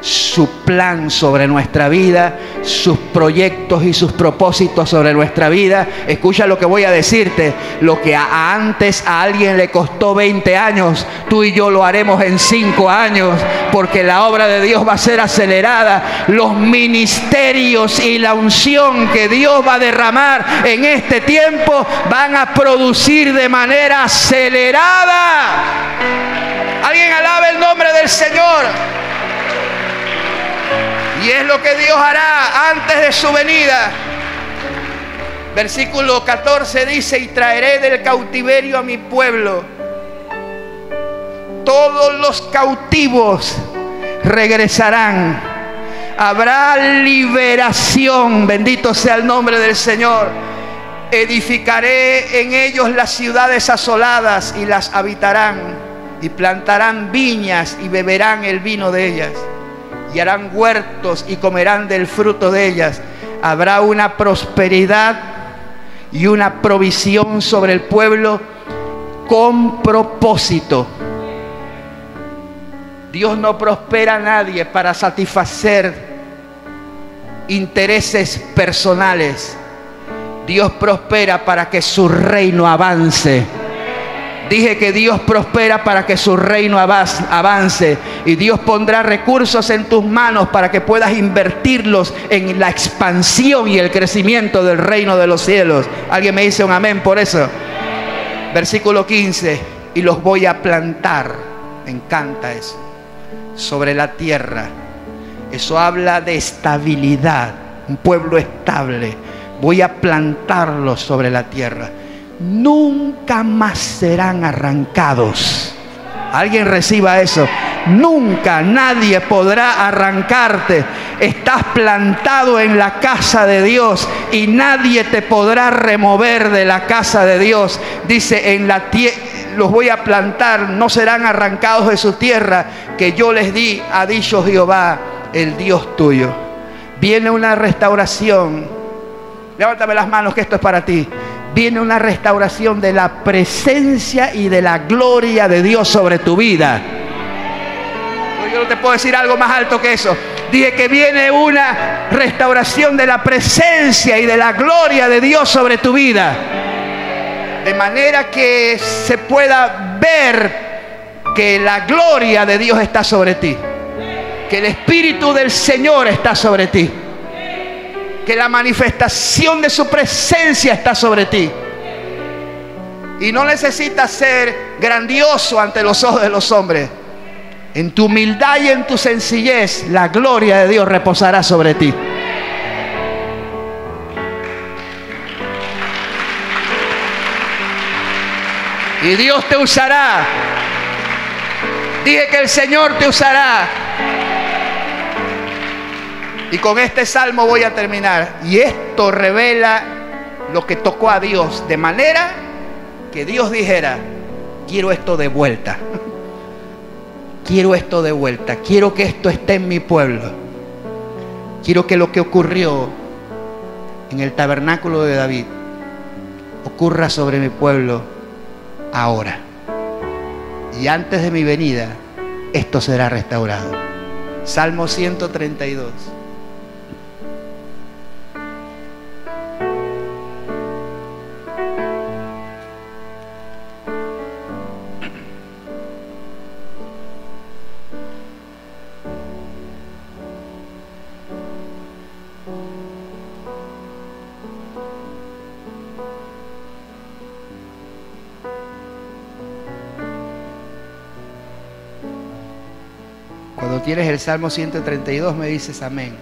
su plan sobre nuestra vida, sus proyectos y sus propósitos sobre nuestra vida. Escucha lo que voy a decirte. Lo que antes a alguien le costó 20 años, tú y yo lo haremos en 5 años, porque la obra de Dios va a ser acelerada. Los ministerios y la unción que Dios va a derramar en este tiempo van a producir de manera acelerada. Alguien alabe el nombre del Señor. Y es lo que Dios hará antes de su venida. Versículo 14 dice, y traeré del cautiverio a mi pueblo. Todos los cautivos regresarán. Habrá liberación. Bendito sea el nombre del Señor. Edificaré en ellos las ciudades asoladas y las habitarán. Y plantarán viñas y beberán el vino de ellas y harán huertos y comerán del fruto de ellas. Habrá una prosperidad y una provisión sobre el pueblo con propósito. Dios no prospera a nadie para satisfacer intereses personales. Dios prospera para que su reino avance. Dije que Dios prospera para que su reino avance y Dios pondrá recursos en tus manos para que puedas invertirlos en la expansión y el crecimiento del reino de los cielos. ¿Alguien me dice un amén por eso? Versículo 15, y los voy a plantar. Me encanta eso. Sobre la tierra. Eso habla de estabilidad, un pueblo estable. Voy a plantarlos sobre la tierra nunca más serán arrancados. Alguien reciba eso. Nunca nadie podrá arrancarte. Estás plantado en la casa de Dios y nadie te podrá remover de la casa de Dios. Dice, en la los voy a plantar, no serán arrancados de su tierra que yo les di, ha dicho Jehová, el Dios tuyo. Viene una restauración. Levántame las manos que esto es para ti viene una restauración de la presencia y de la gloria de Dios sobre tu vida. Yo no te puedo decir algo más alto que eso. Dije que viene una restauración de la presencia y de la gloria de Dios sobre tu vida. De manera que se pueda ver que la gloria de Dios está sobre ti. Que el Espíritu del Señor está sobre ti que la manifestación de su presencia está sobre ti. Y no necesitas ser grandioso ante los ojos de los hombres. En tu humildad y en tu sencillez, la gloria de Dios reposará sobre ti. Y Dios te usará. Dije que el Señor te usará y con este salmo voy a terminar. Y esto revela lo que tocó a Dios. De manera que Dios dijera, quiero esto de vuelta. Quiero esto de vuelta. Quiero que esto esté en mi pueblo. Quiero que lo que ocurrió en el tabernáculo de David ocurra sobre mi pueblo ahora. Y antes de mi venida, esto será restaurado. Salmo 132. Tienes el Salmo 132, me dices amén.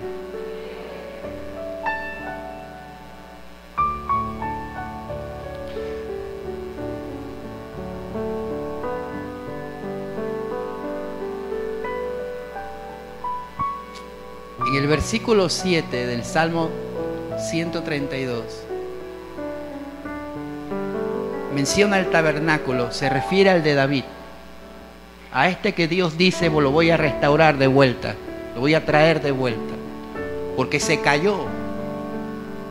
En el versículo 7 del Salmo 132 menciona el tabernáculo, se refiere al de David a este que Dios dice, lo voy a restaurar de vuelta, lo voy a traer de vuelta, porque se cayó,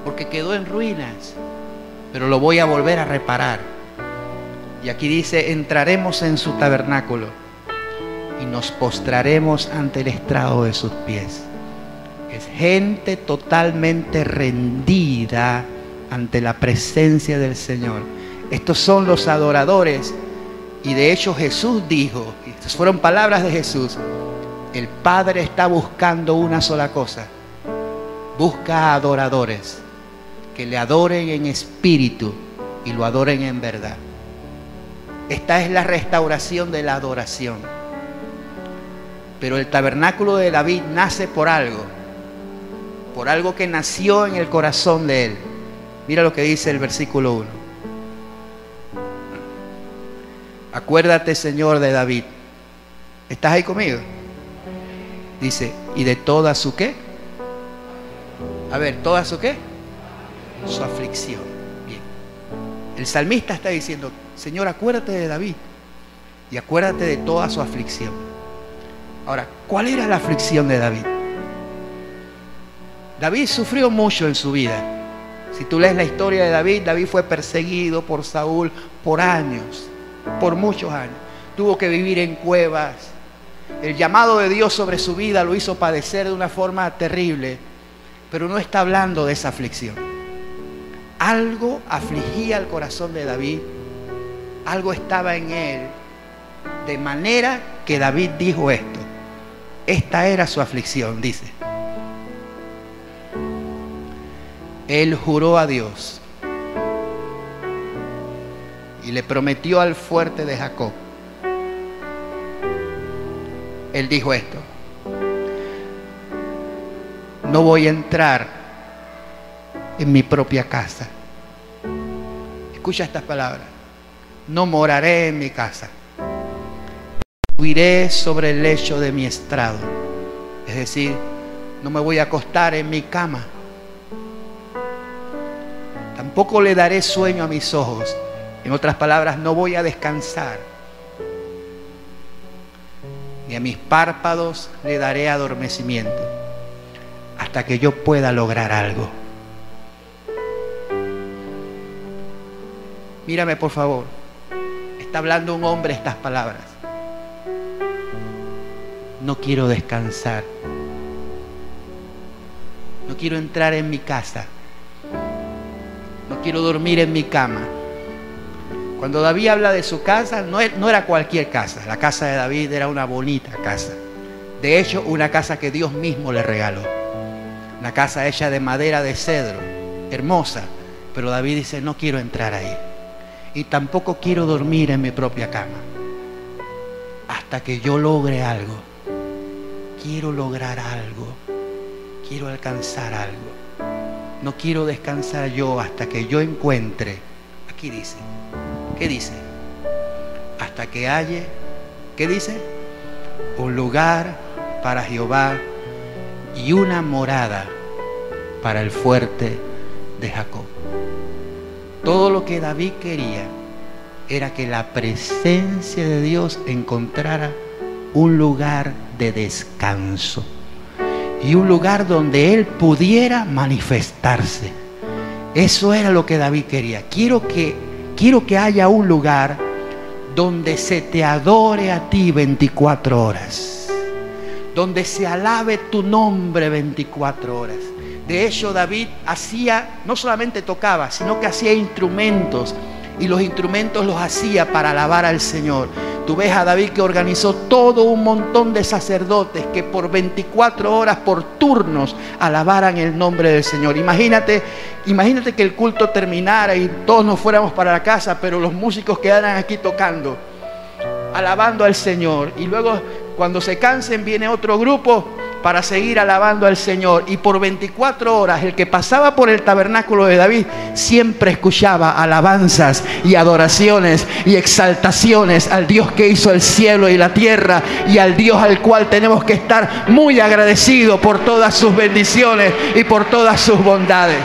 porque quedó en ruinas, pero lo voy a volver a reparar. Y aquí dice, entraremos en su tabernáculo y nos postraremos ante el estrado de sus pies. Es gente totalmente rendida ante la presencia del Señor. Estos son los adoradores y de hecho Jesús dijo, estas fueron palabras de Jesús, el Padre está buscando una sola cosa. Busca adoradores que le adoren en espíritu y lo adoren en verdad. Esta es la restauración de la adoración. Pero el tabernáculo de David nace por algo, por algo que nació en el corazón de él. Mira lo que dice el versículo 1. Acuérdate, Señor, de David. ¿Estás ahí conmigo? Dice, ¿y de toda su qué? A ver, ¿toda su qué? Su aflicción. Bien. El salmista está diciendo, Señor, acuérdate de David y acuérdate de toda su aflicción. Ahora, ¿cuál era la aflicción de David? David sufrió mucho en su vida. Si tú lees la historia de David, David fue perseguido por Saúl por años por muchos años. Tuvo que vivir en cuevas. El llamado de Dios sobre su vida lo hizo padecer de una forma terrible. Pero no está hablando de esa aflicción. Algo afligía el corazón de David Algo estaba en él. De manera que David dijo esto. Esta era su aflicción, dice. Él juró a Dios y le prometió al fuerte de Jacob. Él dijo esto. No voy a entrar en mi propia casa. Escucha estas palabras. No moraré en mi casa. Huiré sobre el lecho de mi estrado. Es decir, no me voy a acostar en mi cama. Tampoco le daré sueño a mis ojos. En otras palabras, no voy a descansar. Ni a mis párpados le daré adormecimiento hasta que yo pueda lograr algo. Mírame por favor. Está hablando un hombre estas palabras. No quiero descansar. No quiero entrar en mi casa. No quiero dormir en mi cama. Cuando David habla de su casa, no era cualquier casa. La casa de David era una bonita casa. De hecho, una casa que Dios mismo le regaló. Una casa hecha de madera de cedro, hermosa. Pero David dice, no quiero entrar ahí. Y tampoco quiero dormir en mi propia cama. Hasta que yo logre algo. Quiero lograr algo. Quiero alcanzar algo. No quiero descansar yo hasta que yo encuentre. Aquí dice. ¿Qué dice? Hasta que halle. ¿Qué dice? Un lugar para Jehová y una morada para el fuerte de Jacob. Todo lo que David quería era que la presencia de Dios encontrara un lugar de descanso y un lugar donde él pudiera manifestarse. Eso era lo que David quería. Quiero que quiero que haya un lugar donde se te adore a ti 24 horas donde se alabe tu nombre 24 horas. De hecho, David hacía, no solamente tocaba, sino que hacía instrumentos y los instrumentos los hacía para alabar al Señor. Tú ves a David que organizó todo un montón de sacerdotes que por 24 horas, por turnos, alabaran el nombre del Señor. Imagínate, imagínate que el culto terminara y todos nos fuéramos para la casa, pero los músicos quedaran aquí tocando, alabando al Señor. Y luego cuando se cansen viene otro grupo para seguir alabando al Señor. Y por 24 horas el que pasaba por el tabernáculo de David siempre escuchaba alabanzas y adoraciones y exaltaciones al Dios que hizo el cielo y la tierra y al Dios al cual tenemos que estar muy agradecidos por todas sus bendiciones y por todas sus bondades.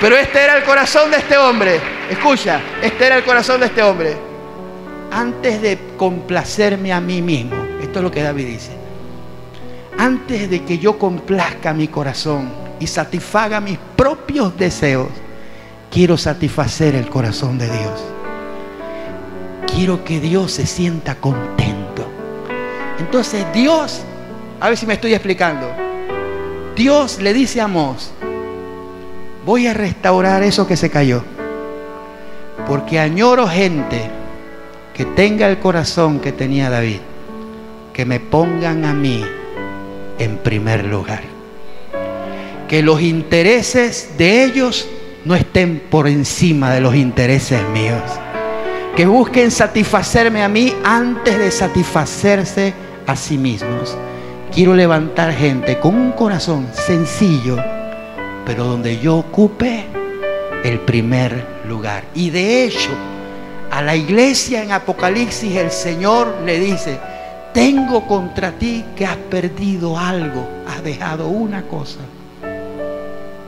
Pero este era el corazón de este hombre. Escucha, este era el corazón de este hombre antes de complacerme a mí mismo, esto es lo que David dice, antes de que yo complazca mi corazón y satisfaga mis propios deseos, quiero satisfacer el corazón de Dios. Quiero que Dios se sienta contento. Entonces Dios, a ver si me estoy explicando, Dios le dice a Mos, voy a restaurar eso que se cayó, porque añoro gente que tenga el corazón que tenía David, que me pongan a mí en primer lugar. Que los intereses de ellos no estén por encima de los intereses míos. Que busquen satisfacerme a mí antes de satisfacerse a sí mismos. Quiero levantar gente con un corazón sencillo, pero donde yo ocupe el primer lugar. Y de hecho, a la iglesia en Apocalipsis el Señor le dice, tengo contra ti que has perdido algo, has dejado una cosa.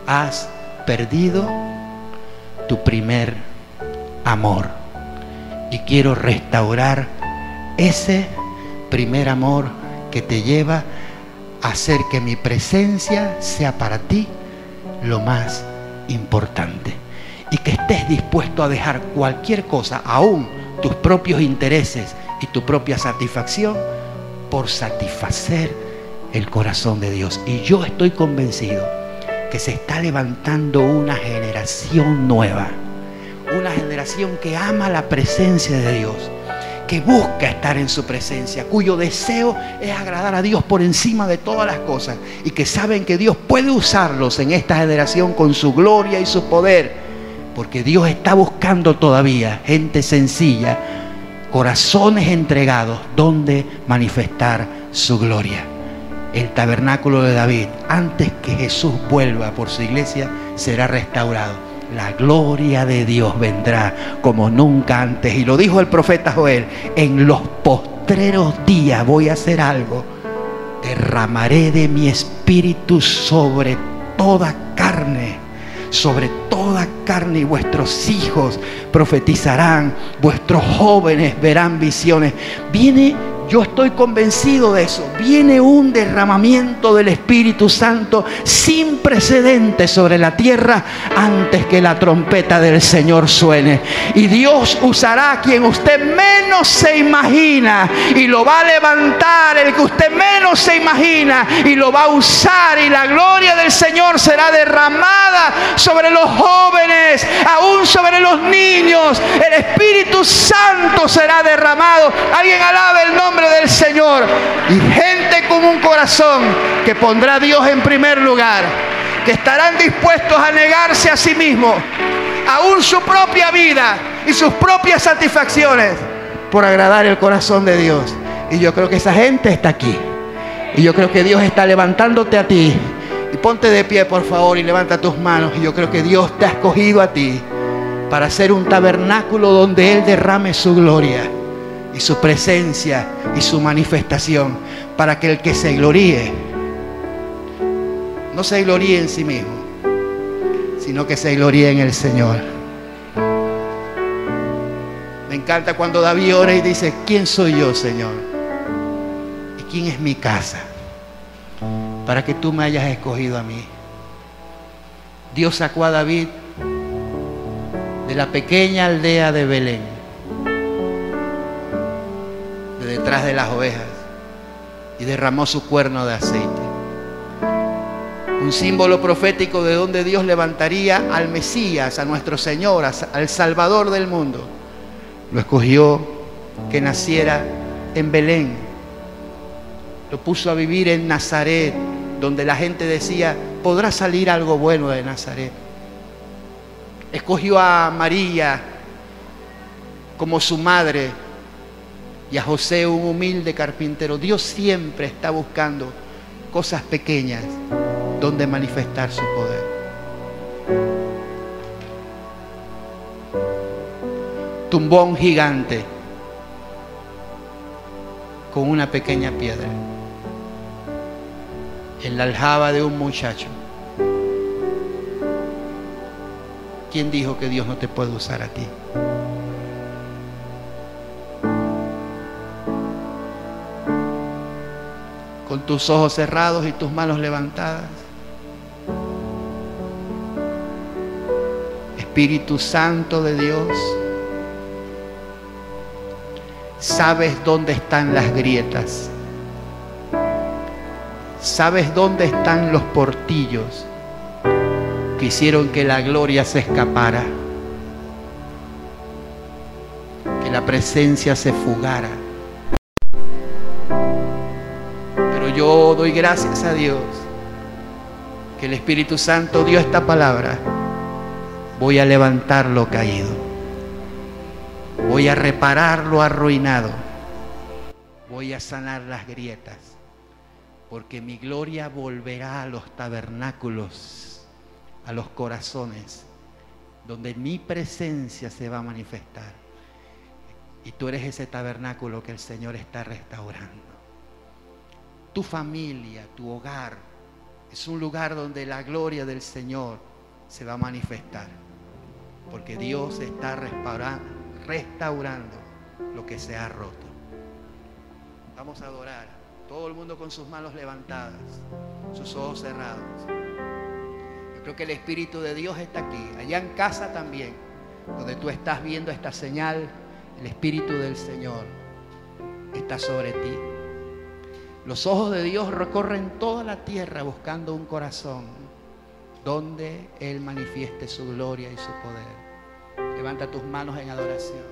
Has perdido tu primer amor. Y quiero restaurar ese primer amor que te lleva a hacer que mi presencia sea para ti lo más importante y que estés dispuesto a dejar cualquier cosa, aún tus propios intereses y tu propia satisfacción, por satisfacer el corazón de Dios. Y yo estoy convencido que se está levantando una generación nueva, una generación que ama la presencia de Dios, que busca estar en su presencia, cuyo deseo es agradar a Dios por encima de todas las cosas y que saben que Dios puede usarlos en esta generación con su gloria y su poder, porque Dios está buscando todavía gente sencilla, corazones entregados, donde manifestar su gloria. El tabernáculo de David, antes que Jesús vuelva por su iglesia, será restaurado la gloria de Dios vendrá como nunca antes. Y lo dijo el profeta Joel, en los postreros días voy a hacer algo. Derramaré de mi espíritu sobre toda carne, sobre toda carne y vuestros hijos profetizarán, vuestros jóvenes verán visiones. Viene yo estoy convencido de eso. Viene un derramamiento del Espíritu Santo sin precedentes sobre la tierra antes que la trompeta del Señor suene. Y Dios usará quien usted menos se imagina y lo va a levantar, el que usted menos se imagina y lo va a usar y la gloria del Señor será derramada sobre los jóvenes, aún sobre los niños. El Espíritu Santo será derramado. Alguien alabe el nombre del Señor. Y gente con un corazón que pondrá a Dios en primer lugar, que estarán dispuestos a negarse a sí mismos, aún su propia vida y sus propias satisfacciones, por agradar el corazón de Dios. Y yo creo que esa gente está aquí. Y yo creo que Dios está levantándote a ti. Y ponte de pie, por favor, y levanta tus manos. Y yo creo que Dios te ha escogido a ti para hacer un tabernáculo donde Él derrame su gloria y su presencia y su manifestación para que el que se gloríe no se gloríe en sí mismo, sino que se gloríe en el Señor. Me encanta cuando David ora y dice, ¿quién soy yo, Señor? ¿Y quién es mi casa? Para que tú me hayas escogido a mí. Dios sacó a David de la pequeña aldea de Belén detrás de las ovejas y derramó su cuerno de aceite. Un símbolo profético de donde Dios levantaría al Mesías, a nuestro Señor, al Salvador del mundo. Lo escogió que naciera en Belén. Lo puso a vivir en Nazaret, donde la gente decía, podrá salir algo bueno de Nazaret. Escogió a María como su madre y a José un humilde carpintero. Dios siempre está buscando cosas pequeñas donde manifestar su poder. Tumbó un gigante con una pequeña piedra en la aljaba de un muchacho. ¿Quién dijo que Dios no te puede usar a ti? Con tus ojos cerrados y tus manos levantadas. Espíritu Santo de Dios, sabes dónde están las grietas, sabes dónde están los portillos que hicieron que la gloria se escapara, que la presencia se fugara. Yo doy gracias a Dios que el Espíritu Santo dio esta palabra. Voy a levantar lo caído. Voy a reparar lo arruinado. Voy a sanar las grietas. Porque mi gloria volverá a los tabernáculos, a los corazones, donde mi presencia se va a manifestar. Y tú eres ese tabernáculo que el Señor está restaurando tu familia, tu hogar, es un lugar donde la gloria del Señor se va a manifestar. Porque Dios está restaurando lo que se ha roto. Vamos a adorar. Todo el mundo con sus manos levantadas, sus ojos cerrados. Yo creo que el Espíritu de Dios está aquí. Allá en casa también, donde tú estás viendo esta señal, el Espíritu del Señor está sobre ti. Los ojos de Dios recorren toda la tierra buscando un corazón donde Él manifieste su gloria y su poder. Levanta tus manos en adoración.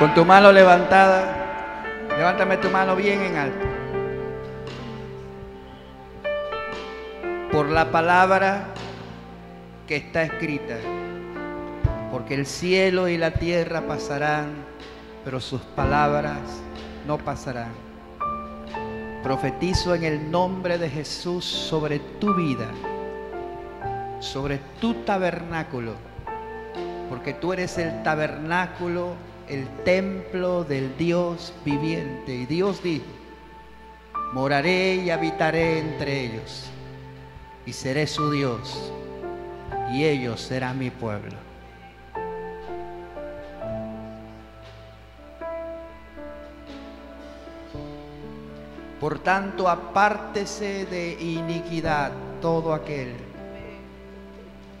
Con tu mano levantada, levántame tu mano bien en alto. Por la palabra que está escrita, porque el cielo y la tierra pasarán, pero sus palabras no pasarán. Profetizo en el nombre de Jesús sobre tu vida, sobre tu tabernáculo, porque tú eres el tabernáculo, el templo del Dios viviente. Y Dios dijo, moraré y habitaré entre ellos, y seré su Dios, y ellos serán mi pueblo. Por tanto, apártese de iniquidad todo aquel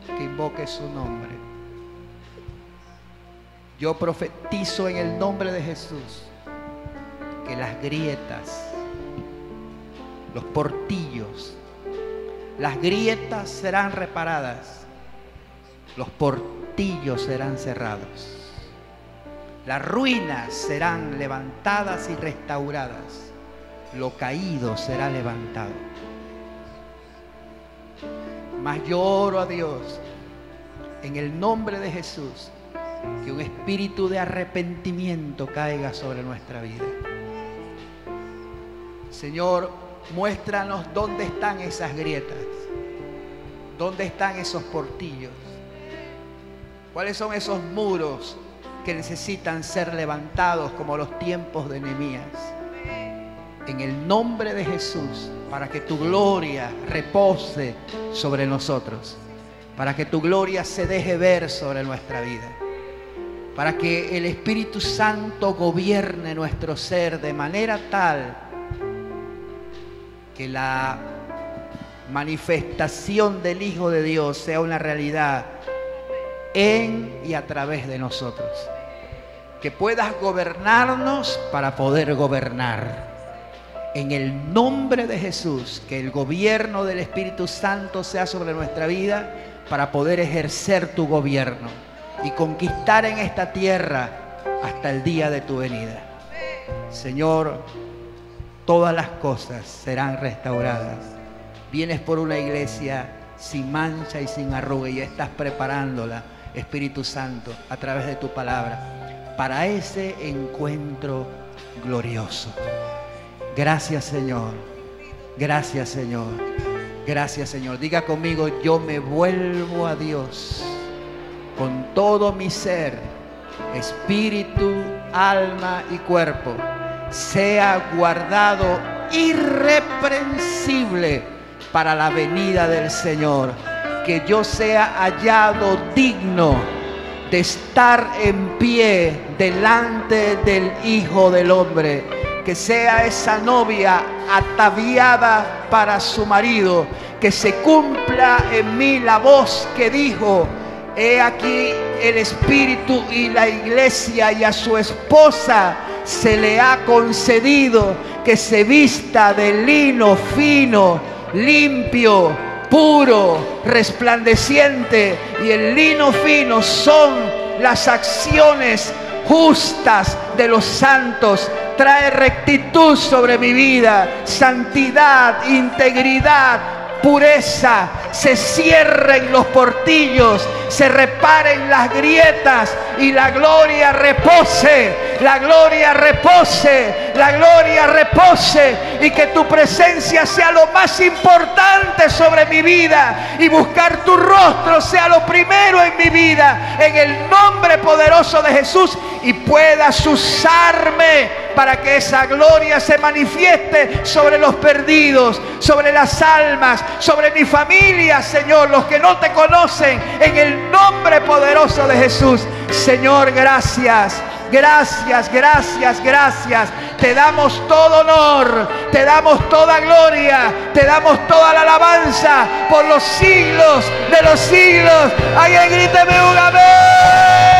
que invoque su nombre. Yo profetizo en el nombre de Jesús que las grietas, los portillos, las grietas serán reparadas, los portillos serán cerrados, las ruinas serán levantadas y restauradas lo caído será levantado. Mas yo oro a Dios en el nombre de Jesús que un espíritu de arrepentimiento caiga sobre nuestra vida. Señor, muéstranos dónde están esas grietas, dónde están esos portillos, cuáles son esos muros que necesitan ser levantados como los tiempos de Nehemías en el nombre de Jesús para que tu gloria repose sobre nosotros, para que tu gloria se deje ver sobre nuestra vida, para que el Espíritu Santo gobierne nuestro ser de manera tal que la manifestación del Hijo de Dios sea una realidad en y a través de nosotros. Que puedas gobernarnos para poder gobernar en el nombre de Jesús, que el gobierno del Espíritu Santo sea sobre nuestra vida para poder ejercer tu gobierno y conquistar en esta tierra hasta el día de tu venida. Señor, todas las cosas serán restauradas. Vienes por una iglesia sin mancha y sin arruga y estás preparándola, Espíritu Santo, a través de tu palabra, para ese encuentro glorioso. Gracias Señor. Gracias Señor. Gracias Señor. Diga conmigo, yo me vuelvo a Dios con todo mi ser, espíritu, alma y cuerpo. Sea guardado irreprensible para la venida del Señor. Que yo sea hallado digno de estar en pie delante del Hijo del Hombre que sea esa novia ataviada para su marido, que se cumpla en mí la voz que dijo, he aquí el Espíritu y la iglesia y a su esposa se le ha concedido que se vista de lino fino, limpio, puro, resplandeciente, y el lino fino son las acciones justas de los santos trae rectitud sobre mi vida, santidad, integridad, pureza, se cierren los portillos, se reparen las grietas y la gloria repose, la gloria repose, la gloria repose y que tu presencia sea lo más importante sobre mi vida y buscar tu rostro sea lo primero en mi vida, en el nombre poderoso de Jesús y puedas usarme para que esa gloria se manifieste sobre los perdidos, sobre las almas, sobre mi familia, Señor, los que no te conocen, en el nombre poderoso de Jesús. Señor, gracias. Gracias, gracias, gracias. Te damos todo honor, te damos toda gloria, te damos toda la alabanza por los siglos de los siglos. Alguien gríteme un amén.